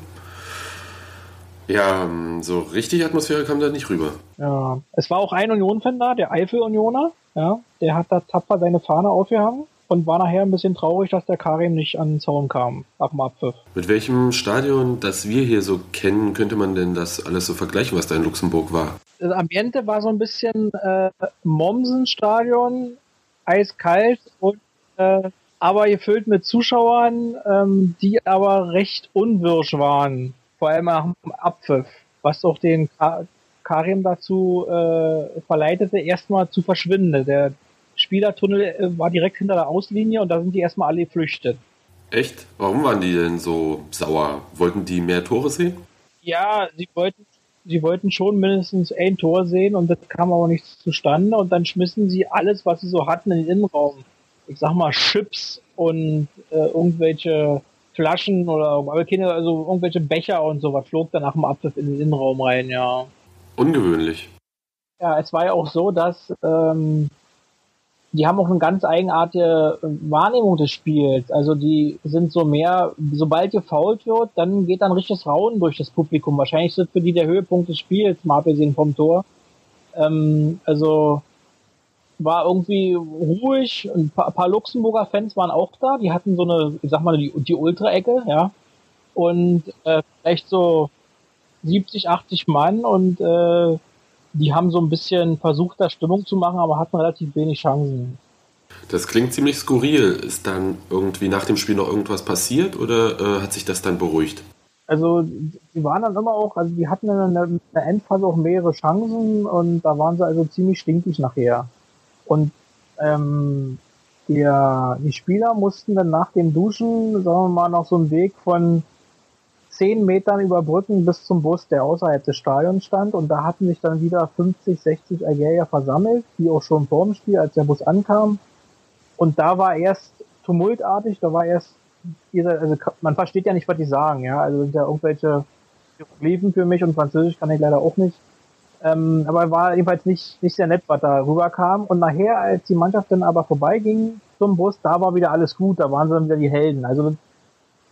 Ja, so richtig Atmosphäre kam da nicht rüber. Ja. Es war auch ein Union-Fan da, der Eifel-Unioner, ja. Der hat da tapfer seine Fahne aufgehangen und war nachher ein bisschen traurig, dass der Karim nicht an den Zaun kam, nach dem Abpfiff. Mit welchem Stadion, das wir hier so kennen, könnte man denn das alles so vergleichen, was da in Luxemburg war? Das Ambiente war so ein bisschen äh, Mommsen-Stadion, eiskalt und äh, aber gefüllt mit Zuschauern, ähm, die aber recht unwirsch waren, vor allem nach dem Abpfiff, was auch den Ka Karim dazu äh, verleitete, erstmal zu verschwinden. Der Spielertunnel äh, war direkt hinter der Auslinie und da sind die erstmal alle geflüchtet. Echt? Warum waren die denn so sauer? Wollten die mehr Tore sehen? Ja, sie wollten, sie wollten schon mindestens ein Tor sehen und das kam aber nicht zustande und dann schmissen sie alles, was sie so hatten, in den Innenraum. Ich sag mal Chips und äh, irgendwelche Flaschen oder aber keine, also irgendwelche Becher und sowas flog dann nach dem Abpfiff in den Innenraum rein, ja. Ungewöhnlich. Ja, es war ja auch so, dass ähm, die haben auch eine ganz eigenartige Wahrnehmung des Spiels. Also die sind so mehr, sobald gefault wird, dann geht dann richtiges Rauen durch das Publikum. Wahrscheinlich das für die der Höhepunkt des Spiels, mal abgesehen vom Tor. Ähm, also war irgendwie ruhig. Ein paar, ein paar Luxemburger Fans waren auch da. Die hatten so eine, ich sag mal, die, die Ultra-Ecke, ja. Und äh, vielleicht so 70, 80 Mann und äh, die haben so ein bisschen versucht, da Stimmung zu machen, aber hatten relativ wenig Chancen. Das klingt ziemlich skurril. Ist dann irgendwie nach dem Spiel noch irgendwas passiert oder äh, hat sich das dann beruhigt? Also die waren dann immer auch, also die hatten in der, in der Endphase auch mehrere Chancen und da waren sie also ziemlich stinkig nachher. Und ähm, der, die Spieler mussten dann nach dem Duschen, sagen wir mal, noch so einen Weg von zehn Metern überbrücken bis zum Bus, der außerhalb des Stadions stand. Und da hatten sich dann wieder 50, 60 Algerier versammelt, die auch schon vor dem Spiel, als der Bus ankam. Und da war erst tumultartig, da war erst, also man versteht ja nicht, was die sagen, ja. Also sind ja irgendwelche Hieroglyphen für mich und Französisch kann ich leider auch nicht. Ähm, aber war jedenfalls nicht, nicht sehr nett, was da rüberkam. Und nachher, als die Mannschaft dann aber vorbeiging zum Bus, da war wieder alles gut, da waren sie dann wieder die Helden. Also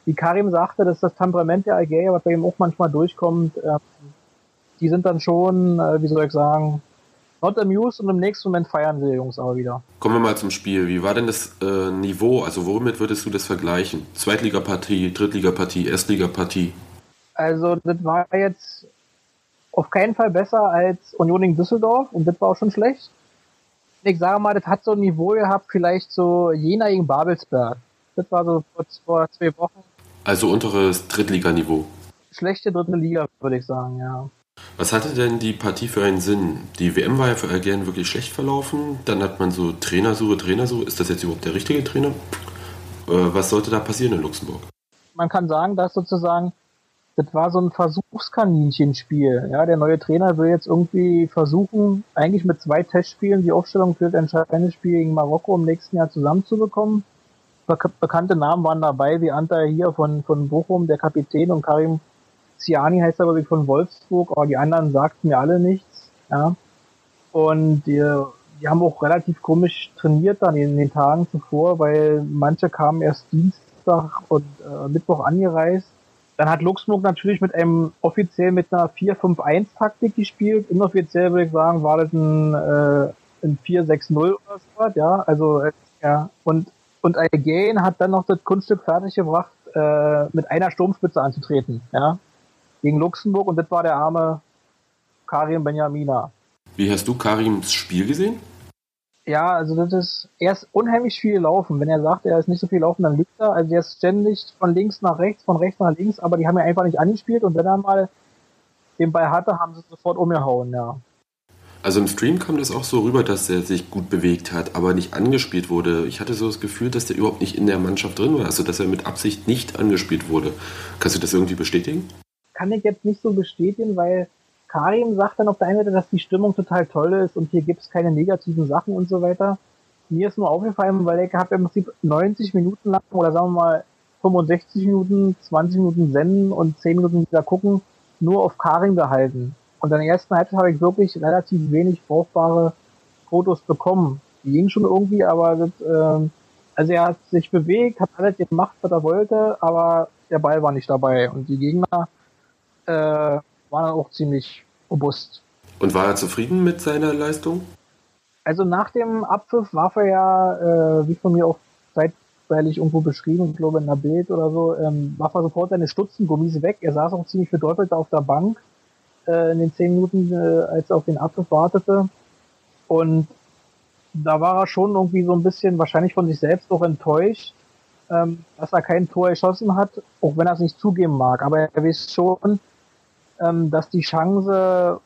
wie Karim sagte, dass das Temperament der Algerier, was bei ihm auch manchmal durchkommt, äh, die sind dann schon, äh, wie soll ich sagen, not amused und im nächsten Moment feiern sie die Jungs aber wieder. Kommen wir mal zum Spiel. Wie war denn das äh, Niveau? Also womit würdest du das vergleichen? Zweitligapartie, Drittligapartie, Erstligapartie? Also das war jetzt auf keinen Fall besser als Union in Düsseldorf und das war auch schon schlecht. Ich sage mal, das hat so ein Niveau gehabt, vielleicht so Jena gegen Babelsberg. Das war so vor, vor zwei Wochen. Also unteres Drittliganiveau. Schlechte dritte Liga, würde ich sagen, ja. Was hatte denn die Partie für einen Sinn? Die WM war ja für Algerien wirklich schlecht verlaufen. Dann hat man so Trainersuche, Trainersuche. Ist das jetzt überhaupt der richtige Trainer? Äh, was sollte da passieren in Luxemburg? Man kann sagen, dass sozusagen, das war so ein Versuchskaninchenspiel. Ja, der neue Trainer will jetzt irgendwie versuchen, eigentlich mit zwei Testspielen die Aufstellung für das entscheidende Spiel gegen Marokko im nächsten Jahr zusammenzubekommen. Bek bekannte Namen waren dabei, wie Anta hier von, von Bochum, der Kapitän, und Karim Ziani heißt er, glaube ich, von Wolfsburg, aber die anderen sagten mir alle nichts. Ja. Und die, die haben auch relativ komisch trainiert dann in den Tagen zuvor, weil manche kamen erst Dienstag und äh, Mittwoch angereist. Dann hat Luxemburg natürlich mit einem offiziell mit einer 4-5-1-Taktik gespielt. Inoffiziell würde ich sagen, war das ein, äh, ein 4-6-0 oder so, ja. Also, äh, ja. Und Und Algerien hat dann noch das Kunststück fertiggebracht, äh, mit einer Sturmspitze anzutreten, ja, gegen Luxemburg und das war der arme Karim Benjamina. Wie hast du Karims Spiel gesehen? Ja, also das ist, er ist unheimlich viel laufen. Wenn er sagt, er ist nicht so viel laufen, dann lügt er. Also er ist ständig von links nach rechts, von rechts nach links, aber die haben ja einfach nicht angespielt und wenn er mal den Ball hatte, haben sie sofort umgehauen, ja. Also im Stream kam das auch so rüber, dass er sich gut bewegt hat, aber nicht angespielt wurde. Ich hatte so das Gefühl, dass der überhaupt nicht in der Mannschaft drin war, also dass er mit Absicht nicht angespielt wurde. Kannst du das irgendwie bestätigen? Kann ich jetzt nicht so bestätigen, weil Karim sagt dann auf der einen Seite, dass die Stimmung total toll ist und hier gibt es keine negativen Sachen und so weiter. Mir ist nur aufgefallen, weil ich habe im Prinzip 90 Minuten lang oder sagen wir mal 65 Minuten, 20 Minuten senden und 10 Minuten wieder gucken, nur auf Karim gehalten. Und in der ersten Halbzeit habe ich wirklich relativ wenig brauchbare Fotos bekommen. Die gingen schon irgendwie, aber das, ähm, also er hat sich bewegt, hat alles gemacht, was er wollte, aber der Ball war nicht dabei. Und die Gegner äh, waren dann auch ziemlich robust. Und war er zufrieden mit seiner Leistung? Also nach dem Abpfiff warf er ja, äh, wie von mir auch zeitweilig irgendwo beschrieben, ich glaube in einer Bild oder so, ähm, warf er sofort seine Stutzengummis weg. Er saß auch ziemlich bedeutelt auf der Bank äh, in den zehn Minuten, äh, als er auf den Abpfiff wartete. Und da war er schon irgendwie so ein bisschen wahrscheinlich von sich selbst auch enttäuscht, ähm, dass er kein Tor geschossen hat, auch wenn er es nicht zugeben mag. Aber er weiß schon, ähm, dass die Chance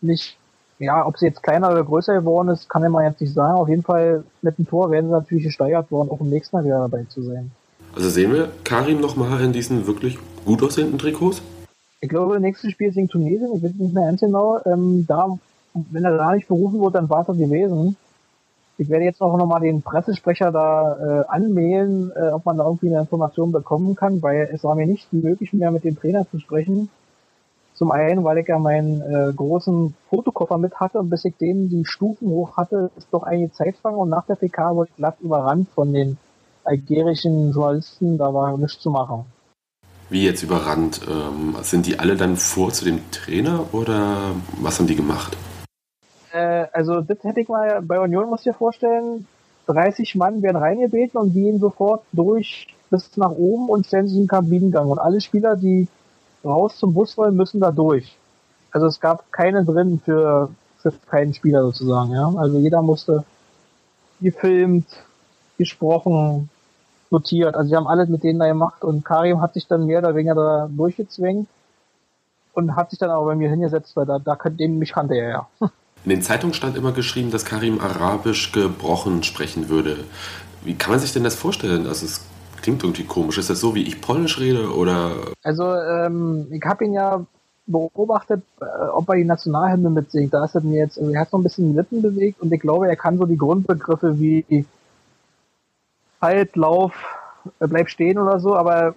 nicht, ja, ob sie jetzt kleiner oder größer geworden ist, kann man jetzt nicht sagen. Auf jeden Fall mit dem Tor werden sie natürlich gesteigert worden, auch im nächsten Mal wieder dabei zu sein. Also sehen wir Karim nochmal in diesen wirklich gut aussehenden Trikots? Ich glaube, das nächste Spiel ist gegen Tunesien, ich weiß nicht mehr ganz genau. Ähm, da, wenn er da nicht berufen wird, dann war es das gewesen. Ich werde jetzt auch nochmal den Pressesprecher da äh, anmailen, äh, ob man da irgendwie eine Information bekommen kann, weil es war mir nicht möglich, mehr mit dem Trainer zu sprechen. Zum einen, weil ich ja meinen äh, großen Fotokoffer mit hatte und bis ich den die Stufen hoch hatte, ist doch einige Zeit vergangen und nach der PK wurde ich glatt überrannt von den algerischen Journalisten, da war nichts zu machen. Wie jetzt überrannt? Ähm, sind die alle dann vor zu dem Trainer oder was haben die gemacht? Äh, also das hätte ich mal bei Union, muss ich vorstellen, 30 Mann werden reingebeten und gehen sofort durch bis nach oben und stellen sich den Kabinengang. Und alle Spieler, die raus zum Bus wollen, müssen da durch. Also es gab keine drin für, für keinen Spieler sozusagen, ja. Also jeder musste gefilmt, gesprochen, notiert. Also sie haben alles mit denen da gemacht und Karim hat sich dann mehr oder weniger da durchgezwängt und hat sich dann aber bei mir hingesetzt, weil da, da den mich kannte er ja. In den Zeitungen stand immer geschrieben, dass Karim Arabisch gebrochen sprechen würde. Wie kann man sich denn das vorstellen? Also es klingt irgendwie komisch. Ist das so, wie ich Polnisch rede oder? Also ähm, ich habe ihn ja beobachtet, äh, ob er die Nationalhymne mitsingt. Da ist er mir jetzt, also er hat so ein bisschen die Lippen bewegt und ich glaube, er kann so die Grundbegriffe wie halt, lauf, äh, bleib stehen oder so, aber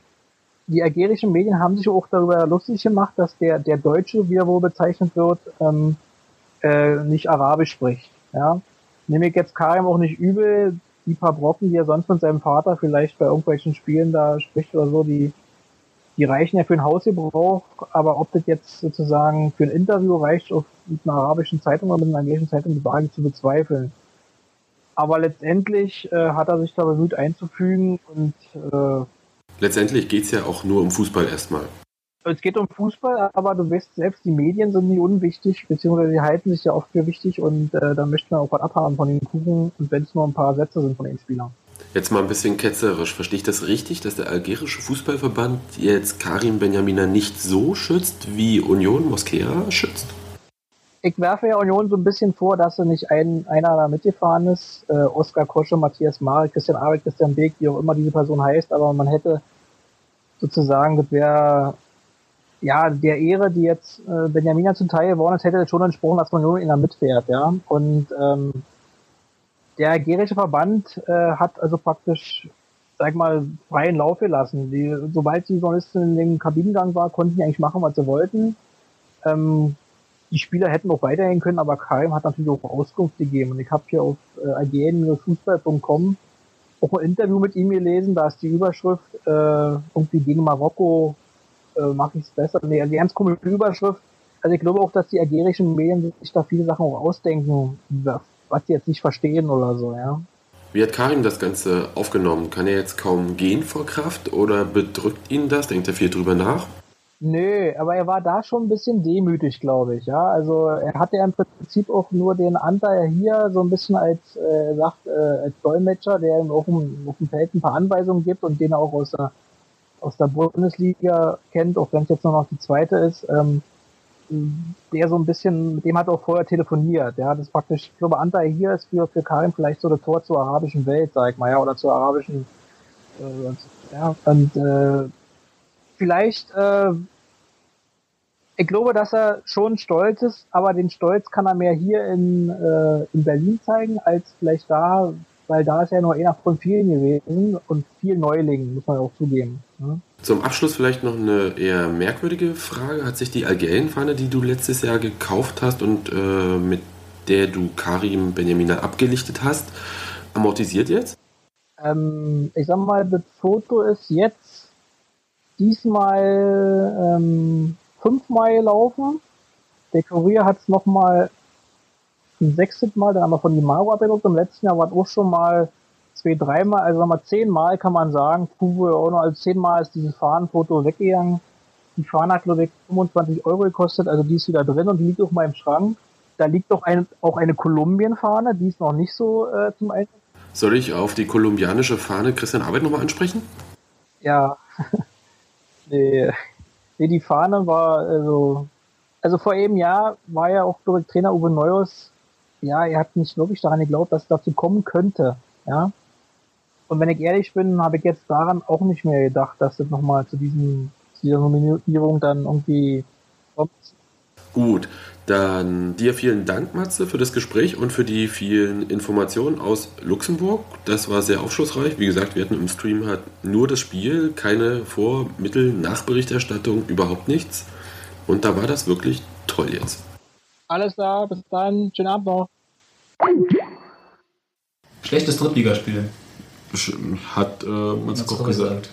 die algerischen Medien haben sich auch darüber lustig gemacht, dass der, der Deutsche, wie er wohl bezeichnet wird, ähm, äh, nicht Arabisch spricht. Ja? Nehme ich jetzt Karim auch nicht übel, die paar Brocken, die er sonst mit seinem Vater vielleicht bei irgendwelchen Spielen da spricht oder so, die, die reichen ja für ein Hausgebrauch, aber ob das jetzt sozusagen für ein Interview reicht, auf mit einer arabischen Zeitung oder mit einer algerischen Zeitung, die ich zu bezweifeln. Aber letztendlich äh, hat er sich da bemüht einzufügen und äh, Letztendlich geht es ja auch nur um Fußball erstmal. es geht um Fußball, aber du weißt selbst, die Medien sind nie unwichtig, beziehungsweise die halten sich ja oft für wichtig und äh, da möchte man auch was abhaben von den Kuchen und wenn es nur ein paar Sätze sind von den Spielern. Jetzt mal ein bisschen ketzerisch. Verstehe ich das richtig, dass der algerische Fußballverband jetzt Karim Benjamina nicht so schützt, wie Union Moskea schützt? Ich werfe ja Union so ein bisschen vor, dass er nicht ein, einer da mitgefahren ist. Äh, Oskar Kosche, Matthias Marek, Christian Arbeit, Christian Beek, wie auch immer diese Person heißt, aber man hätte sozusagen, das wäre ja der Ehre, die jetzt äh, Benjamina zum Teil geworden ist, hätte schon entsprochen, dass man nur in der mitfährt, ja. Und ähm, der algerische Verband äh, hat also praktisch, sag mal, freien Lauf gelassen. Die, sobald die Journalisten in dem Kabinengang war, konnten die eigentlich machen, was sie wollten. Ähm, die Spieler hätten auch weitergehen können, aber Karim hat natürlich auch Auskunft gegeben. Und ich habe hier auf äh, algerien-fußball.com auch ein Interview mit ihm gelesen, da ist die Überschrift äh, irgendwie gegen Marokko äh, mache ich es besser. Nee, also ganz komische Überschrift. Also ich glaube auch, dass die algerischen Medien sich da viele Sachen auch ausdenken, was die jetzt nicht verstehen oder so, ja. Wie hat Karim das Ganze aufgenommen? Kann er jetzt kaum gehen vor Kraft oder bedrückt ihn das? Denkt er viel drüber nach? Nö, aber er war da schon ein bisschen demütig, glaube ich. Ja, also er hatte ja im Prinzip auch nur den Anteil hier so ein bisschen als, äh, sagt, äh, als Dolmetscher, der ihm auch im, auf dem Feld ein paar Anweisungen gibt und den er auch aus der, aus der Bundesliga kennt, auch wenn es jetzt nur noch die zweite ist. Ähm, der so ein bisschen, mit dem hat er auch vorher telefoniert. Ja, das ist praktisch, ich glaube, Anteil hier ist für, für Karim vielleicht so das Tor zur arabischen Welt, sag ich mal, ja, oder zur arabischen, äh, ja, und äh, vielleicht, äh, ich glaube, dass er schon stolz ist, aber den Stolz kann er mehr hier in, äh, in Berlin zeigen, als vielleicht da, weil da ist er nur einer von vielen gewesen und viel Neulingen, muss man auch zugeben. Ne? Zum Abschluss vielleicht noch eine eher merkwürdige Frage. Hat sich die Algerienfahne, die du letztes Jahr gekauft hast und äh, mit der du Karim Benjamina abgelichtet hast, amortisiert jetzt? Ähm, ich sag mal, das Foto ist jetzt diesmal ähm, fünfmal gelaufen. Der Kurier hat es nochmal ein sechstes Mal, dann haben wir von Imaro abgedruckt. Im letzten Jahr war es auch schon mal zwei, dreimal, also sagen wir zehnmal kann man sagen, Kubo auch noch, also zehnmal ist dieses Fahnenfoto weggegangen. Die Fahne hat, glaube ich, 25 Euro gekostet, also die ist wieder drin und die liegt auf meinem Schrank. Da liegt auch eine, auch eine Kolumbienfahne, die ist noch nicht so äh, zum Einsatz. Soll ich auf die kolumbianische Fahne Christian Arbeit nochmal ansprechen? Ja. nee. Nee, die Fahne war, also, also vor einem Jahr war ja auch, ich, Trainer Uwe Neuhaus, ja, er hat nicht wirklich daran geglaubt, dass es dazu kommen könnte. Ja. Und wenn ich ehrlich bin, habe ich jetzt daran auch nicht mehr gedacht, dass das nochmal zu diesem, zu dieser Nominierung dann irgendwie kommt. Gut, dann dir vielen Dank, Matze, für das Gespräch und für die vielen Informationen aus Luxemburg. Das war sehr aufschlussreich. Wie gesagt, wir hatten im Stream halt nur das Spiel, keine Vor-, Mittel-, Nachberichterstattung, überhaupt nichts. Und da war das wirklich toll jetzt. Alles klar, bis dann, schönen Abend noch. Schlechtes Drittligaspiel. Hat äh, Matze Koch gesagt. gesagt.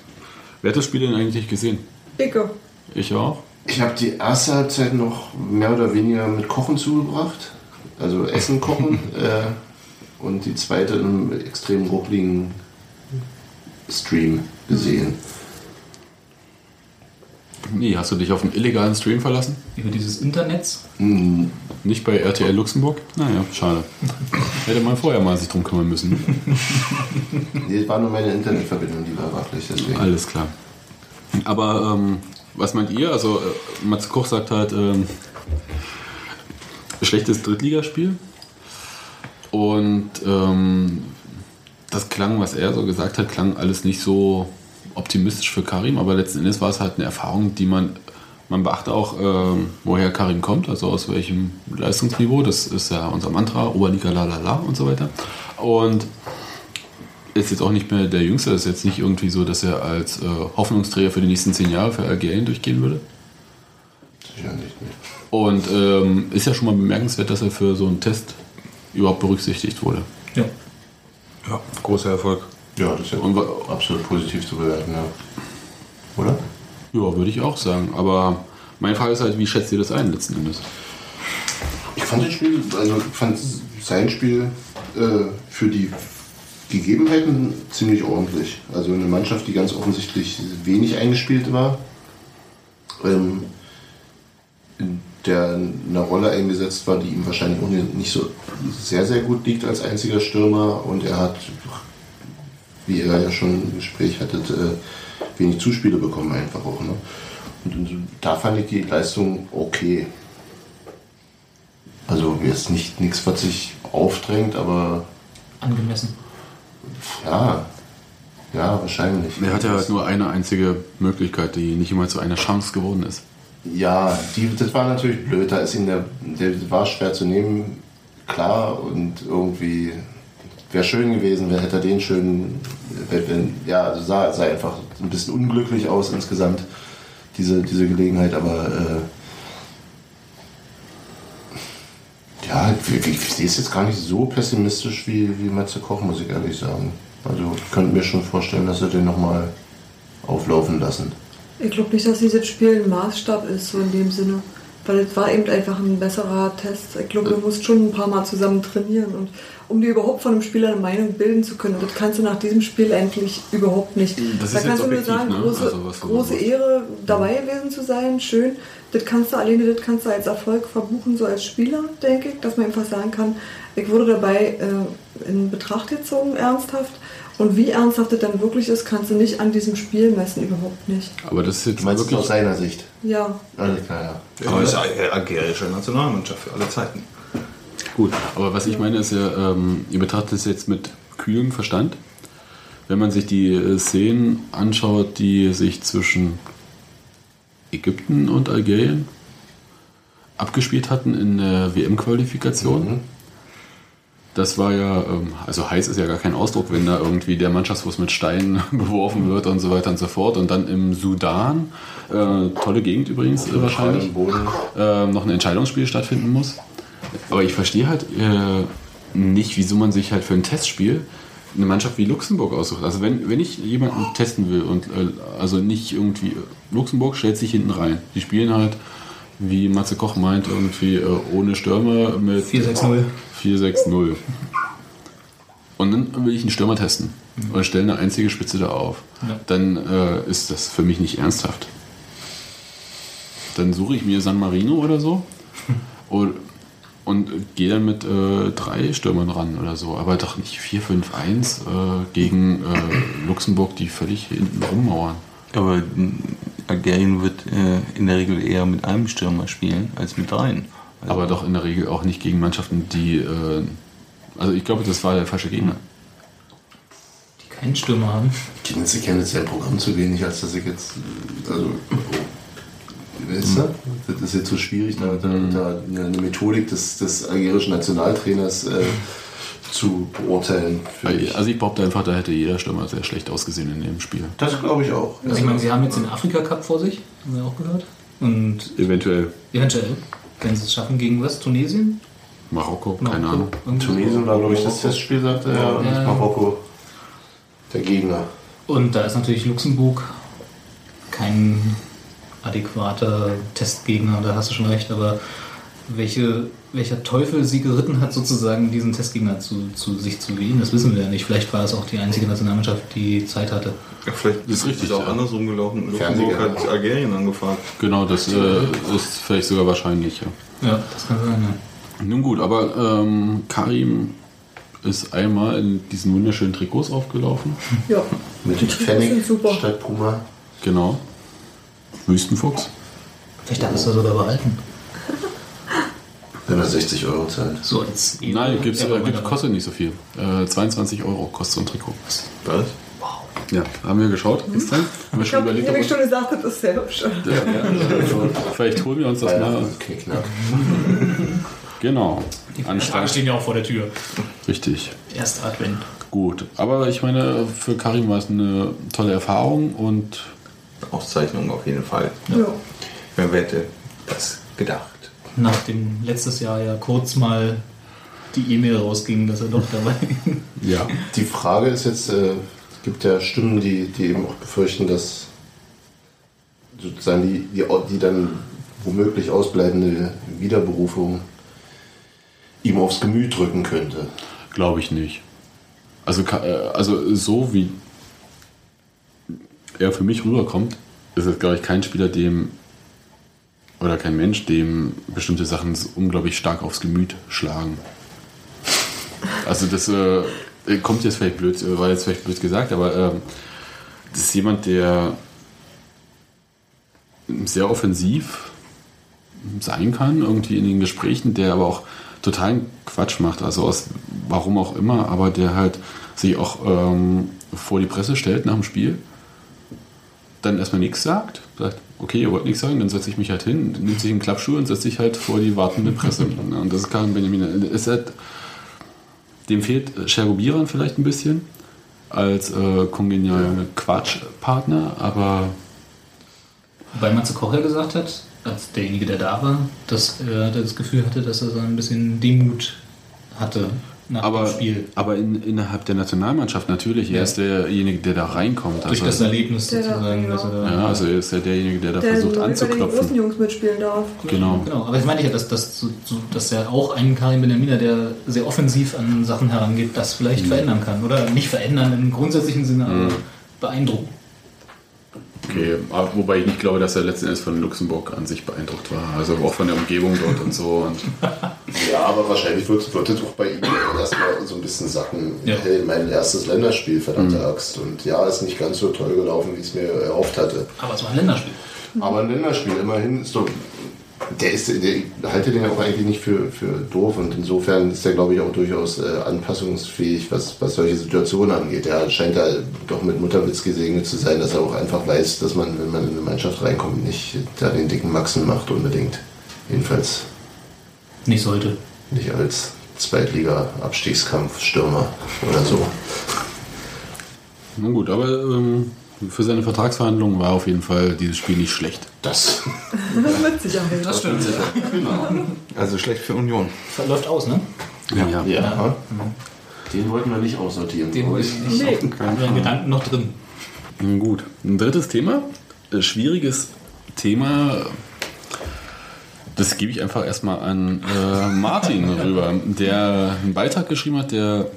Wer hat das Spiel denn eigentlich gesehen? Icke. Ich auch. Ich habe die erste Halbzeit noch mehr oder weniger mit Kochen zugebracht. Also Essen kochen. äh, und die zweite in einem extrem ruckligen Stream gesehen. Nee, hast du dich auf einen illegalen Stream verlassen? Über dieses Internets. Hm, Nicht bei RTL Luxemburg? Naja, schade. Hätte man vorher mal sich drum kümmern müssen. nee, es war nur meine Internetverbindung, die war wackelig. Deswegen. Alles klar. Aber ähm, was meint ihr? Also äh, Matze Koch sagt halt, ähm, schlechtes Drittligaspiel. Und ähm, das klang, was er so gesagt hat, klang alles nicht so optimistisch für Karim, aber letzten Endes war es halt eine Erfahrung, die man, man beachte auch, ähm, woher Karim kommt, also aus welchem Leistungsniveau, das ist ja unser Mantra, Oberliga la la la und so weiter. Und ist jetzt auch nicht mehr der Jüngste, ist jetzt nicht irgendwie so, dass er als äh, Hoffnungsträger für die nächsten zehn Jahre für Algerien durchgehen würde. Sicher nicht. Nee. Und ähm, ist ja schon mal bemerkenswert, dass er für so einen Test überhaupt berücksichtigt wurde. Ja. Ja, großer Erfolg. Ja, das ist ja Und absolut positiv zu bewerten, ja. Oder? ja, würde ich auch sagen. Aber meine Frage ist halt, wie schätzt ihr das ein letzten Endes? Ich fand das Spiel, also ich fand sein Spiel äh, für die Gegebenheiten ziemlich ordentlich. Also eine Mannschaft, die ganz offensichtlich wenig eingespielt war, ähm, der eine Rolle eingesetzt war, die ihm wahrscheinlich nicht so sehr, sehr gut liegt als einziger Stürmer und er hat, wie ihr ja schon im Gespräch hattet, äh, wenig Zuspiele bekommen einfach auch. Ne? Und da fand ich die Leistung okay. Also jetzt nicht nichts, was sich aufdrängt, aber Angemessen. Ja, ja, wahrscheinlich. Er hat ja halt nur eine einzige Möglichkeit, die nicht immer zu einer Chance geworden ist. Ja, die, das war natürlich blöd. Da ist ihn der, der war schwer zu nehmen, klar. Und irgendwie wäre schön gewesen, wer hätte er den schön. Wenn, wenn- ja, also sah, sah einfach ein bisschen unglücklich aus insgesamt, diese, diese Gelegenheit. Aber äh, ja, ich, ich sehe es jetzt gar nicht so pessimistisch wie, wie Matze Koch, muss ich ehrlich sagen. Also ich könnte mir schon vorstellen, dass er den nochmal auflaufen lassen. Ich glaube nicht, dass dieses Spiel ein Maßstab ist, so in dem Sinne. Weil es war eben einfach ein besserer Test. Ich glaube, du musst schon ein paar Mal zusammen trainieren und um dir überhaupt von einem Spieler eine Meinung bilden zu können. Das kannst du nach diesem Spiel endlich überhaupt nicht. Das da ist kannst du nur sagen, ne? große, Also große. Ehre dabei gewesen zu sein, schön. Das kannst du alleine, das kannst du als Erfolg verbuchen, so als Spieler, denke ich, dass man einfach sagen kann, ich wurde dabei äh, in Betracht gezogen, ernsthaft. Und wie ernsthaft das dann wirklich ist, kannst du nicht an diesem Spiel messen, überhaupt nicht. Aber das ist jetzt meinst es aus wirklich. seiner Sicht? Ja, Alles klar, ja. Aber ist eine algerische Nationalmannschaft für alle Zeiten. Gut, aber was ich meine ist ja, ähm, ihr betrachtet es jetzt mit kühlem Verstand. Wenn man sich die äh, Szenen anschaut, die sich zwischen Ägypten und Algerien abgespielt hatten in der WM-Qualifikation. Das war ja, ähm, also heiß ist ja gar kein Ausdruck, wenn da irgendwie der Mannschaftsbus mit Steinen beworfen wird und so weiter und so fort. Und dann im Sudan, äh, tolle Gegend übrigens äh, wahrscheinlich, äh, noch ein Entscheidungsspiel stattfinden muss. Aber ich verstehe halt äh, nicht, wieso man sich halt für ein Testspiel eine Mannschaft wie Luxemburg aussucht. Also wenn, wenn ich jemanden testen will und äh, also nicht irgendwie Luxemburg stellt sich hinten rein. Die spielen halt, wie Matze Koch meint, irgendwie äh, ohne Stürmer mit 4-6-0. 4-6-0. Und dann will ich einen Stürmer testen und stelle eine einzige Spitze da auf. Ja. Dann äh, ist das für mich nicht ernsthaft. Dann suche ich mir San Marino oder so und, und gehe dann mit äh, drei Stürmern ran oder so. Aber doch nicht 4-5-1 äh, gegen äh, Luxemburg, die völlig hinten rummauern. Aber Algerien wird äh, in der Regel eher mit einem Stürmer spielen als mit dreien. Also, Aber doch in der Regel auch nicht gegen Mannschaften, die. Äh, also ich glaube, das war der falsche Gegner. Die keinen Stürmer haben. Ich kenne jetzt, kenn jetzt sein Programm zu wenig, als dass ich jetzt. Also. Weißt du? Das ist jetzt so schwierig, da, da, da eine Methodik des, des algerischen Nationaltrainers äh, zu beurteilen. ich. Also ich behaupte einfach, da hätte jeder Stürmer sehr schlecht ausgesehen in dem Spiel. Das glaube ich auch. Also ich meine, sie haben jetzt den Afrika-Cup vor sich, haben wir auch gehört. Und Eventuell eventuell, wenn sie es schaffen, gegen was? Tunesien? Marokko, keine Marokko? Ahnung. Tunesien war, glaube ich, das Testspiel, sagte er, und Ja. Marokko der Gegner. Und da ist natürlich Luxemburg kein adäquater Testgegner, da hast du schon recht, aber welche, welcher Teufel sie geritten hat, sozusagen diesen Testgegner zu, zu sich zu wählen, das wissen wir ja nicht. Vielleicht war es auch die einzige Nationalmannschaft, die Zeit hatte. Ja, vielleicht ist richtig, Ist auch ja. andersrum gelaufen. Luxemburg hat Algerien angefragt. Genau, das äh, ist vielleicht sogar wahrscheinlich. Ja. Ja, das kann sein, ja. Nun gut, aber ähm, Karim ist einmal in diesen wunderschönen Trikots aufgelaufen. ja. Mit Die Pfennig statt Puma. Genau. Wüstenfuchs. Vielleicht darf es da sogar behalten. Wenn er 60 Euro zahlt. So als Nein, gibt's, Ja, äh, aber gibt, dabei. kostet nicht so viel. Äh, 22 Euro kostet so ein Trikot. Was? Ja, haben wir geschaut extra. Haben wir Ich schon habe überlegt, ich schon gesagt, das ist sehr hübsch. wir- vielleicht holen wir uns das mal. Weihnachten, Knickknack. Genau. Die Anstand. stehen ja auch vor der Tür. Richtig. Erster Advent. Gut. Aber ich meine, für Karim war es eine tolle Erfahrung und Auszeichnung auf jeden Fall. Ja. Wer hätte das gedacht? Nachdem letztes Jahr ja kurz mal die E-Mail rausging, dass er doch dabei ja. Die Frage ist jetzt, äh, gibt ja Stimmen, die, die eben auch befürchten, dass sozusagen die, die, die dann womöglich ausbleibende Wiederberufung ihm aufs Gemüt drücken könnte. Glaube ich nicht. Also, äh, also so wie er für mich rüberkommt, ist es, glaube ich, kein Spieler, dem oder kein Mensch, dem bestimmte Sachen unglaublich stark aufs Gemüt schlagen. Also das äh, kommt jetzt vielleicht blöd, war jetzt vielleicht blöd gesagt, aber ähm, das ist jemand, der sehr offensiv sein kann, irgendwie in den Gesprächen, der aber auch totalen Quatsch macht, also aus warum auch immer, aber der halt sich auch ähm, vor die Presse stellt nach dem Spiel, dann erstmal nichts sagt, sagt, okay, ihr wollt nichts sagen, dann setze ich mich halt hin, nimmt sich einen Klappschuh und setzt sich halt vor die wartende Presse. und das ist Karim Benjamin. Ist halt, dem fehlt Cherubirán vielleicht ein bisschen als äh, kongenialer Quatschpartner, aber Weil Matze Koch ja gesagt hat, als derjenige, der da war, dass er das Gefühl hatte, dass er so ein bisschen Demut hatte. Nach Aber, dem Spiel. aber in, innerhalb der Nationalmannschaft natürlich. Er Ja. ist derjenige, der da reinkommt. Durch Also, das Erlebnis Der da- sozusagen. genau. ja, also er ist ja derjenige, der da Der versucht nur bei den großen anzuklopfen. Jungs mitspielen darf. Genau. Genau, aber das meine ich ja, dass, dass, dass er auch einen Karim Benamina, der sehr offensiv an Sachen herangeht, das vielleicht verändern kann. Oder nicht verändern im grundsätzlichen Sinne, aber beeindrucken. Okay, aber wobei ich nicht glaube, dass er letzten Endes von Luxemburg an sich beeindruckt war. Also auch von der Umgebung dort und so. Und Ja, aber wahrscheinlich wird, wird es auch bei ihm erstmal so ein bisschen sacken. Ja. Hey, mein erstes Länderspiel, verdammte Mhm. Axt. Und ja, ist nicht ganz so toll gelaufen, wie ich es mir erhofft hatte. Aber es war ein Länderspiel. Aber ein Länderspiel, immerhin ist doch. Der ist, der ich halte den ja auch eigentlich nicht für, für doof und insofern ist er, glaube ich, auch durchaus äh, anpassungsfähig, was, was solche Situationen angeht. Er scheint da doch mit Mutterwitz gesegnet zu sein, dass er auch einfach weiß, dass man, wenn man in eine Mannschaft reinkommt, nicht da den dicken Maxen macht unbedingt. Jedenfalls Nicht sollte. nicht als Zweitliga-Abstiegskampf-Stürmer oder so. na gut, aber ähm, für seine Vertragsverhandlungen war auf jeden Fall dieses Spiel nicht schlecht. Das. Mit Sicherheit. Das stimmt. Genau. Also schlecht für Union. Läuft aus, ne? Ja. Ja. Den wollten wir nicht aussortieren. Den ich ich. nicht. Nee. Haben wir Gedanken noch drin. Gut. Ein drittes Thema. Äh, Schwieriges Thema. Das gebe ich einfach erstmal an äh, Martin rüber, der einen Beitrag geschrieben hat, der,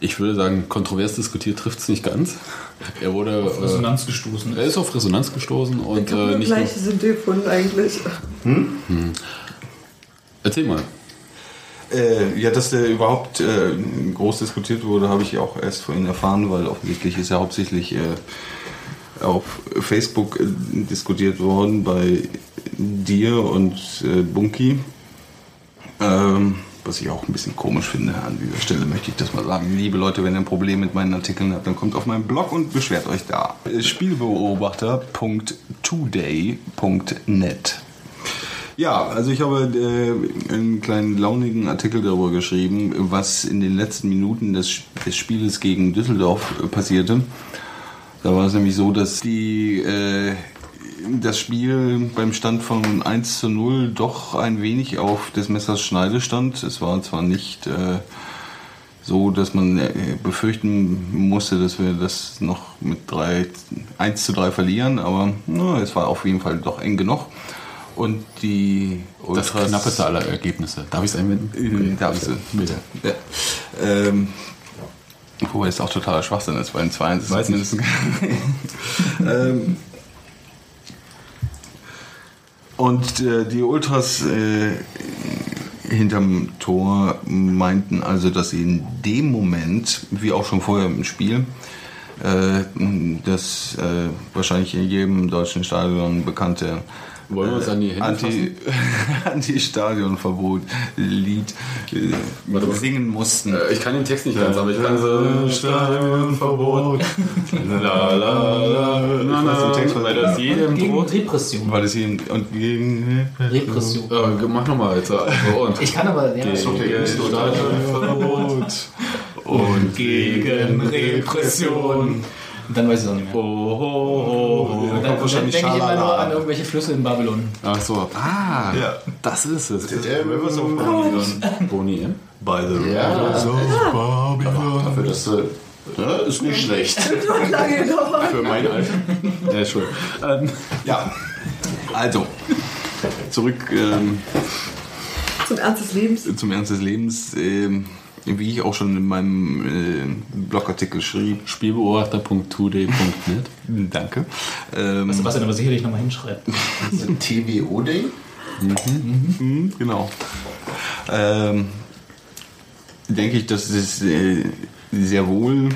ich würde sagen, kontrovers diskutiert trifft es nicht ganz. Er wurde. Äh, Resonanz gestoßen. er ist auf Resonanz gestoßen und Ich habe äh, nur nicht nur, gleiche sind gefunden eigentlich. Erzähl mal. Äh, ja, dass der überhaupt äh, groß diskutiert wurde, habe ich auch erst vorhin erfahren, weil offensichtlich ist er hauptsächlich äh, auf Facebook äh, diskutiert worden bei dir und äh, Bunky. Ähm, was ich auch ein bisschen komisch finde. An dieser Stelle möchte ich das mal sagen. Liebe Leute, wenn ihr ein Problem mit meinen Artikeln habt, dann kommt auf meinen Blog und beschwert euch da. Spielbeobachter.today.net ja, also ich habe äh, einen kleinen launigen Artikel darüber geschrieben, was in den letzten Minuten des, des Spieles gegen Düsseldorf passierte. Da war es nämlich so, dass die äh, das Spiel beim Stand von 1 zu 0 doch ein wenig auf des Messers Schneide stand. Es war zwar nicht äh, so, dass man äh, befürchten musste, dass wir das noch mit 3, 1 zu 3 verlieren, aber na, es war auf jeden Fall doch eng genug. Und die Das Ultras- knappeste aller Ergebnisse. Darf ich es einwenden? Okay, darfst du. Bitte. Ja. Ähm, wobei es auch totaler Schwachsinn ist, weil ein 2-1 ist Weiß ich. mindestens. ähm, und äh, die Ultras äh, hinterm Tor meinten also, dass sie in dem Moment, wie auch schon vorher im Spiel, äh, das äh, wahrscheinlich in jedem deutschen Stadion bekannte Wollen wir uns an die Hände Anti, Anti-Stadionverbot Lied äh, singen mussten. Äh, Ich kann den Text nicht ganz, aber ich kann so. Stadionverbot. La la la. Ich weiß den Text Weil das jedem Gegen droht. Repression. Weil es ihm und gegen Repression. Äh, mach nochmal jetzt. Also, und. Ich kann aber. Ja, Gegen Stadionverbot. und gegen Repression. Und dann weiß ich es auch nicht mehr. Oh, oh, oh, oh. Und dann, dann denke ich immer nur an irgendwelche Flüsse in Babylon. Ach so. Ah, Ja. das ist es. Der Rivers of Babylon. Boni M. By the Ja. Rivers of Babylon. Dafür, dass du. Ja, ist nicht schlecht. Für mein Alter. Ja, ist schön. Ähm, Ja, also zurück ähm, Zum Ernst des Lebens. zum Ernst des Lebens. Ähm, wie ich auch schon in meinem äh, Blogartikel schrieb. Spielbeobachter.today.net. Danke. Ähm, Was Sebastian aber sicherlich nochmal hinschreibt. TWO-Ding? Mhm, genau. Ähm, denke ich, dass es äh, sehr wohl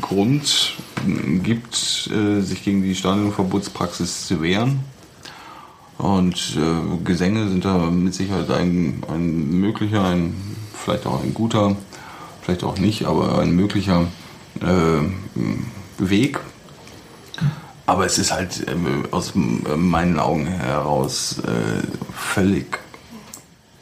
Grund gibt, äh, sich gegen die Stadionverbotspraxis zu wehren. Und äh, Gesänge sind da mit Sicherheit ein, ein möglicher, ein, vielleicht auch ein guter, vielleicht auch nicht, aber ein möglicher äh, Weg. Aber es ist halt ähm, aus m- meinen Augen heraus äh, völlig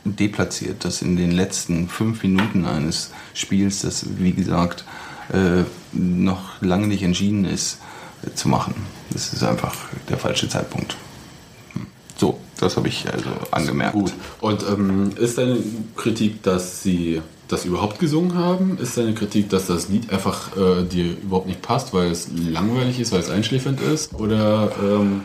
deplatziert, dass in den letzten fünf Minuten eines Spiels, das wie gesagt äh, noch lange nicht entschieden ist, äh, zu machen. Das ist einfach der falsche Zeitpunkt. Das habe ich also angemerkt. Gut. Und ähm, ist deine Kritik, dass sie das überhaupt gesungen haben? Ist deine Kritik, dass das Lied einfach äh, dir überhaupt nicht passt, weil es langweilig ist, weil es einschläfernd ist? Oder ähm,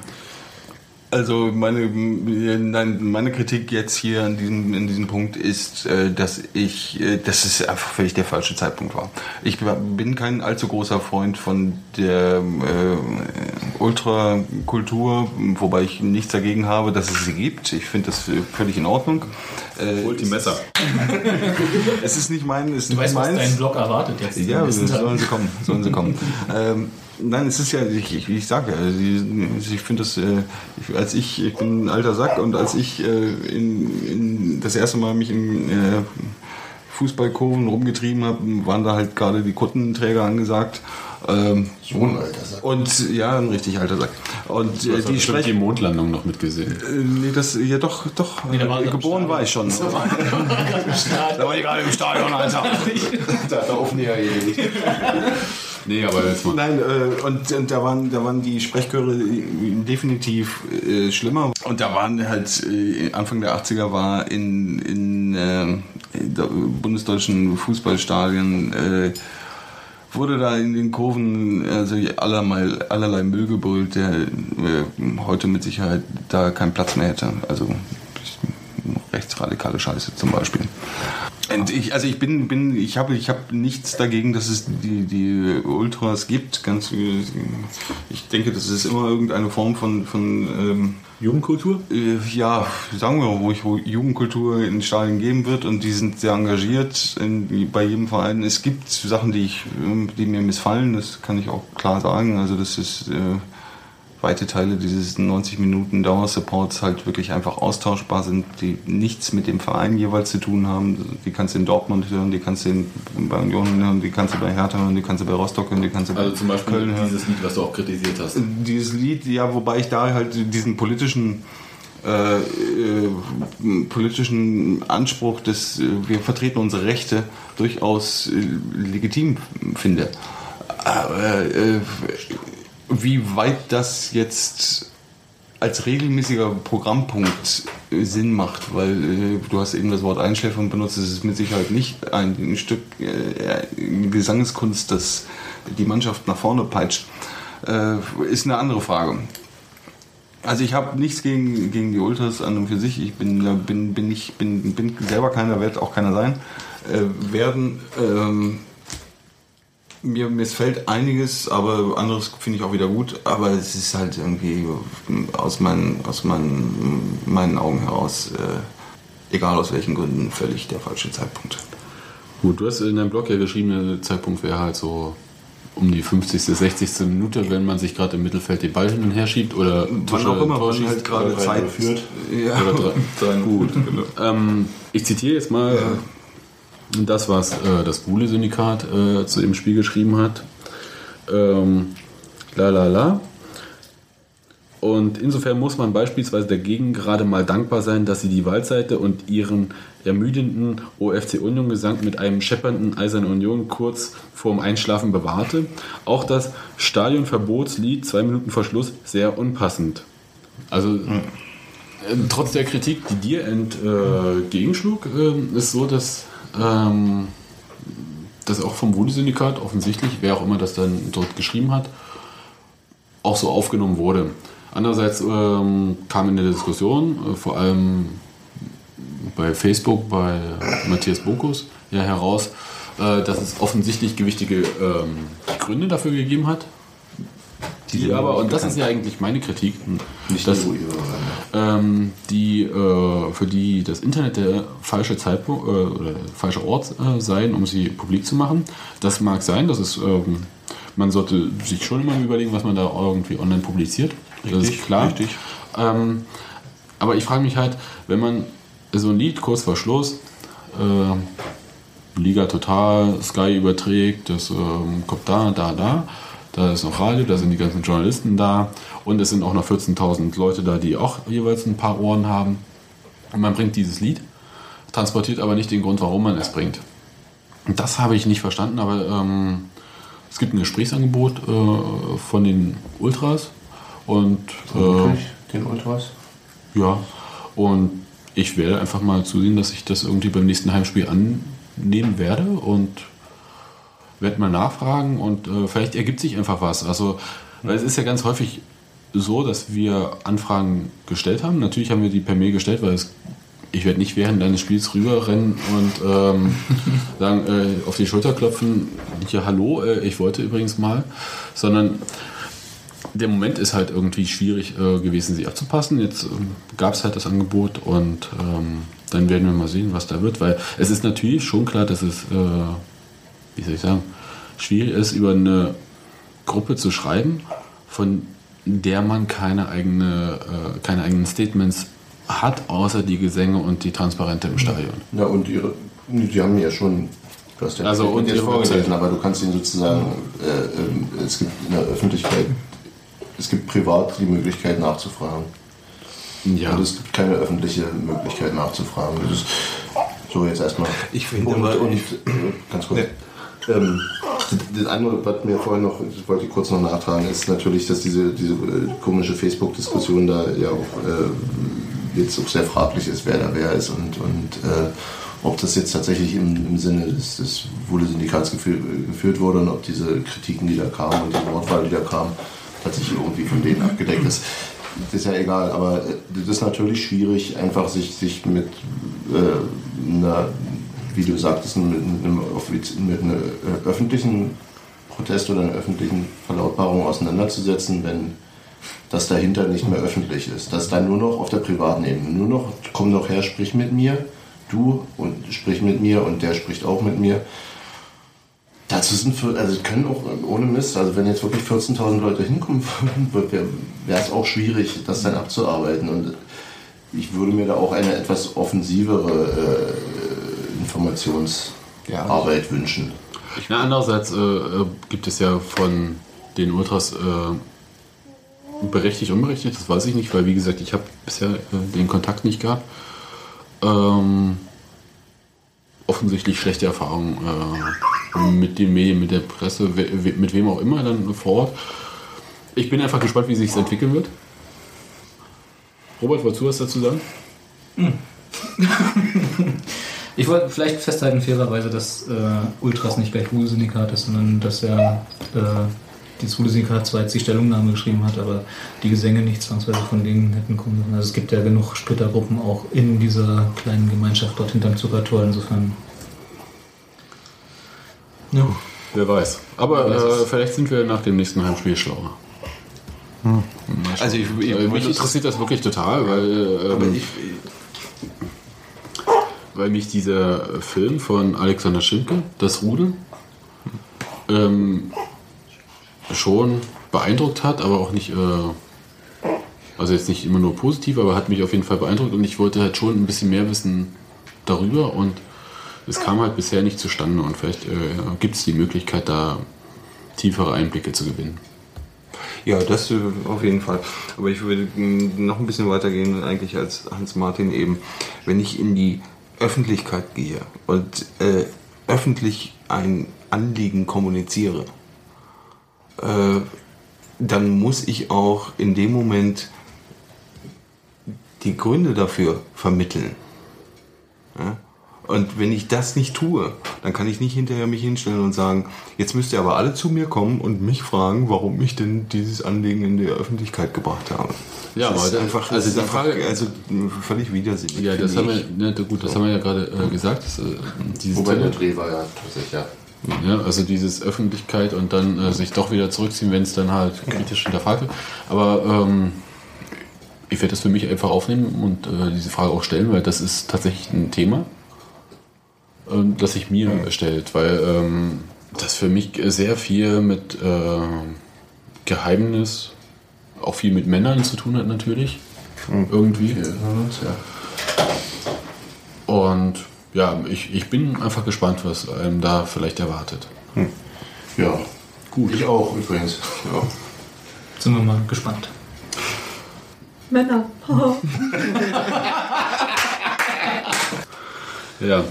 Also meine, nein, meine Kritik jetzt hier an diesem, in diesem Punkt ist, äh, dass ich, äh, dass es einfach völlig der falsche Zeitpunkt war. Ich bin kein allzu großer Freund von der äh, Ultrakultur, wobei ich nichts dagegen habe, dass es sie gibt. Ich finde das völlig in Ordnung. Äh, holt die Messer? Es ist nicht mein, es ist Du weißt, nicht was meins. dein Blog erwartet jetzt. Ja, sollen sie kommen, sollen sie kommen. ähm, nein, es ist ja, ich, ich, wie ich sage, also die- ich finde das, äh, ich, als ich, ich bin ein alter Sack und als ich äh, in, in das erste Mal mich in äh, Fußballkurven rumgetrieben habe, waren da halt gerade die Kuttenträger angesagt. Ähm, So ein alter Sack. und ja, ein richtig alter Sack. Und äh, die die sprechen. Mondlandung noch mitgesehen. Äh, nee, das, ja doch, doch. Nee, da war äh, geboren war ich schon. Da war ich gerade im Stadion, Alter. Da hat er näher gelegt. Nee, aber jetzt mal. Nein, äh, und, und da, waren, da waren die Sprechchöre definitiv äh, schlimmer. Und da waren halt, äh, Anfang der 80er war in, in, äh, bundesdeutschen Fußballstadien, äh, wurde da in den Kurven also allerlei, allerlei Müll gebrüllt, der äh, heute mit Sicherheit da keinen Platz mehr hätte. Also rechtsradikale Scheiße zum Beispiel. Und ich, also ich bin, bin ich habe, ich habe nichts dagegen, dass es die, die Ultras gibt. Ganz, ich denke, das ist immer irgendeine Form von, von ähm, Jugendkultur? äh, ja, sagen wir mal, ruhig, wo Jugendkultur in Stadien geben wird und die sind sehr engagiert in, bei jedem Verein. Es gibt Sachen, die, ich, die mir missfallen, das kann ich auch klar sagen. Also das ist äh, weite Teile dieses 90 Minuten Dauersupports halt wirklich einfach austauschbar sind, die nichts mit dem Verein jeweils zu tun haben. Die kannst du in Dortmund hören, die kannst du in, bei Union hören, die kannst du bei Hertha hören, die kannst du bei Rostock hören, die kannst du bei Also zum Beispiel Köln hören dieses Lied, was du auch kritisiert hast. dieses Lied, ja, wobei ich da halt diesen politischen äh, äh, politischen Anspruch des äh, wir vertreten unsere Rechte durchaus äh, legitim finde. Aber äh, wie weit das jetzt als regelmäßiger Programmpunkt äh, Sinn macht, weil äh, du hast eben das Wort Einschläfern benutzt, es ist mit Sicherheit nicht ein, ein Stück äh, Gesangskunst, das die Mannschaft nach vorne peitscht, äh, ist eine andere Frage. Also ich habe nichts gegen, gegen die Ultras an und für sich. Ich bin, bin, bin, nicht, bin, bin selber keiner, werde auch keiner sein. Äh, werden ähm, mir missfällt einiges, aber anderes finde ich auch wieder gut. Aber es ist halt irgendwie aus meinen, aus meinen, meinen Augen heraus, äh, egal aus welchen Gründen, völlig der falsche Zeitpunkt. Gut, du hast in deinem Blog ja geschrieben, der Zeitpunkt wäre halt so um die 50., 60. Minute, wenn man sich gerade im Mittelfeld den Ball hin und her schiebt oder Wann auch immer Tor man halt gerade Zeit führt. Ja. Oder drei. Gut. Ähm, ich zitiere jetzt mal äh, das, was äh, das Bule-Syndikat äh, zu dem Spiel geschrieben hat. Ähm, la la la. Und insofern muss man beispielsweise dagegen gerade mal dankbar sein, dass sie die Waldseite und ihren ermüdenden OFC Union Gesang mit einem scheppernden Eiserne Union kurz vorm Einschlafen bewahrte. Auch das Stadionverbotslied zwei Minuten vor Schluss sehr unpassend. Also äh, trotz der Kritik, die dir entgegenschlug, äh, ist so, dass ähm, das auch vom Wohle-Syndikat offensichtlich, wer auch immer das dann dort geschrieben hat, auch so aufgenommen wurde. Andererseits ähm, kam in der Diskussion, äh, vor allem bei Facebook, bei Matthias Bunkus, ja heraus, äh, dass es offensichtlich gewichtige ähm, Gründe dafür gegeben hat. Die aber, und das ist ja eigentlich meine Kritik, Nicht dass, ihre ähm, die, äh, für die das Internet der falsche Zeitpunkt äh, oder der falsche Ort äh, sein, um sie publik zu machen. Das mag sein, das ist, ähm, man sollte sich schon immer überlegen, was man da irgendwie online publiziert. das ist klar. richtig. Ähm, aber ich frage mich halt, wenn man so ein Lied kurz vor Schluss, äh, Liga Total, Sky überträgt, das ähm, kommt da, da, da, da ist noch Radio, da sind die ganzen Journalisten da und es sind auch noch 14.000 Leute da, die auch jeweils ein paar Ohren haben. Und man bringt dieses Lied, transportiert aber nicht den Grund, warum man es bringt. Und das habe ich nicht verstanden, aber ähm, es gibt ein Gesprächsangebot äh, von den Ultras und äh, den Ultras. ja, Und ich werde einfach mal zusehen, dass ich das irgendwie beim nächsten Heimspiel annehmen werde und werde mal nachfragen und äh, vielleicht ergibt sich einfach was. Also, weil es ist ja ganz häufig so, dass wir Anfragen gestellt haben. Natürlich haben wir die per Mail gestellt, weil es, ich werde nicht während deines Spiels rüberrennen und ähm, sagen, äh, auf die Schulter klopfen, hier hallo, äh, ich wollte übrigens mal, sondern der Moment ist halt irgendwie schwierig äh, gewesen, sie abzupassen. Jetzt ähm, gab es halt das Angebot und ähm, dann werden wir mal sehen, was da wird, weil es ist natürlich schon klar, dass es, äh, wie soll ich sagen, schwierig ist, über eine Gruppe zu schreiben, von der man keine, eigene, äh, keine eigenen Statements hat, außer die Gesänge und die Transparente im Stadion. Na und ihre, die haben ja schon, du hast ja Also, und jetzt ihre vorgelesen, aber du kannst ihnen sozusagen, äh, ähm, es gibt in der Öffentlichkeit, es gibt privat die Möglichkeit nachzufragen. Ja, Und es gibt keine öffentliche Möglichkeit nachzufragen. Das ist so jetzt erstmal. Ich finde und, aber- und äh, ganz kurz. Ähm, das- andere, was mir vorhin noch, das wollte ich kurz noch nachtragen, ist natürlich, dass diese, diese äh, komische Facebook-Diskussion da ja auch äh, jetzt auch sehr fraglich ist, wer da wer ist und, und äh, ob das jetzt tatsächlich im, im Sinne des, des Wuhle-Syndikats geführt, geführt wurde und ob diese Kritiken, die da kamen und die Wortwahl, die da kam, tatsächlich irgendwie von denen abgedeckt ist. Das ist ja egal, aber äh, das ist natürlich schwierig, einfach sich, sich mit äh, einer, wie du sagtest, mit einem, mit einem äh, öffentlichen Protest oder einer öffentlichen Verlautbarung auseinanderzusetzen, wenn das dahinter nicht mehr öffentlich ist. Das dann nur noch auf der privaten Ebene. Nur noch, komm doch her, sprich mit mir, du und sprich mit mir und der spricht auch mit mir. Dazu sind, für, also können auch ohne Mist, also wenn jetzt wirklich 14.000 Leute hinkommen würden, wäre es auch schwierig, das dann abzuarbeiten. Und ich würde mir da auch eine etwas offensivere Informationsarbeit wünschen. Na, andererseits äh, äh, gibt es ja von den Ultras äh, berechtigt, unberechtigt, das weiß ich nicht, weil wie gesagt, ich habe bisher äh, den Kontakt nicht gehabt. Ähm, offensichtlich schlechte Erfahrungen äh, mit den Medien, mit der Presse, we, we, mit wem auch immer dann vor Ort. Ich bin einfach gespannt, wie sich es entwickeln wird. Robert, wolltest du was dazu sagen? Ich wollte vielleicht festhalten, fairerweise, dass äh, Ultras nicht gleich Ruhe-Syndikat ist, sondern dass er äh, das Ruhe-Syndikat zwar jetzt die Stellungnahme geschrieben hat, aber die Gesänge nicht zwangsweise von denen hätten kommen müssen. Also es gibt ja genug Splittergruppen auch in dieser kleinen Gemeinschaft dort hinterm Zuckertor. Insofern. Ja. Wer weiß. Aber Wer weiß äh, vielleicht sind wir nach dem nächsten Heimspiel schlauer. Schauen. Also ich- ich- Äh, mich interessiert das wirklich total, weil, Aber ähm, ich, weil mich dieser Film von Alexander Schimke, Das Rudel, ähm, schon beeindruckt hat, aber auch nicht, äh, also jetzt nicht immer nur positiv, aber hat mich auf jeden Fall beeindruckt und ich wollte halt schon ein bisschen mehr wissen darüber und es kam halt bisher nicht zustande und vielleicht äh, gibt es die Möglichkeit, da tiefere Einblicke zu gewinnen. Ja, das äh, auf jeden Fall. Aber ich würde mh, noch ein bisschen weitergehen eigentlich als Hans-Martin eben. Wenn ich in die Öffentlichkeit gehe und äh, öffentlich ein Anliegen kommuniziere, äh, dann muss ich auch in dem Moment die Gründe dafür vermitteln. Ja? Und wenn ich das nicht tue, dann kann ich nicht hinterher mich hinstellen und sagen, jetzt müsst ihr aber alle zu mir kommen und mich fragen, warum ich denn dieses Anliegen in die Öffentlichkeit gebracht habe. Ja, das ist aber einfach, also das ist die einfach Frage- also völlig widersinnig. Ja, das haben wir, ne, gut, das haben wir ja gerade äh, gesagt. Das, äh, Wobei der Dreh war ja tatsächlich, ja. Ja, also dieses Öffentlichkeit und dann äh, sich doch wieder zurückziehen, wenn es dann halt kritisch hinterfragt wird. Aber ähm, ich werde das für mich einfach aufnehmen und äh, diese Frage auch stellen, weil das ist tatsächlich ein Thema, ähm, das sich mir stellt, weil ähm, das für mich sehr viel mit äh, Geheimnis, auch viel mit Männern zu tun hat natürlich. Irgendwie. Hören uns, ja. Und ja, ich, ich bin einfach gespannt, was einem da vielleicht erwartet. Ja, gut. Ich auch übrigens. Ja. Sind wir mal gespannt. Männer. Ja.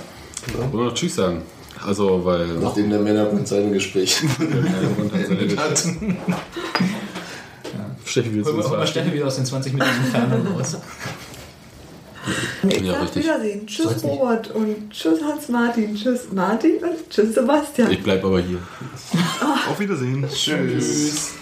Wollen wir noch Tschüss sagen? Also, weil. Nachdem der Männerbund seine Gespräche hat. Auch mal verabschieden? Steffi wieder aus den 20 Minuten Entfernung raus. Ich Ja, sag richtig. Wiedersehen. Tschüss Soll's nicht. Robert und tschüss Hans-Martin. Tschüss Martin und tschüss Sebastian. Ich bleib aber hier. Auf Wiedersehen. Tschüss.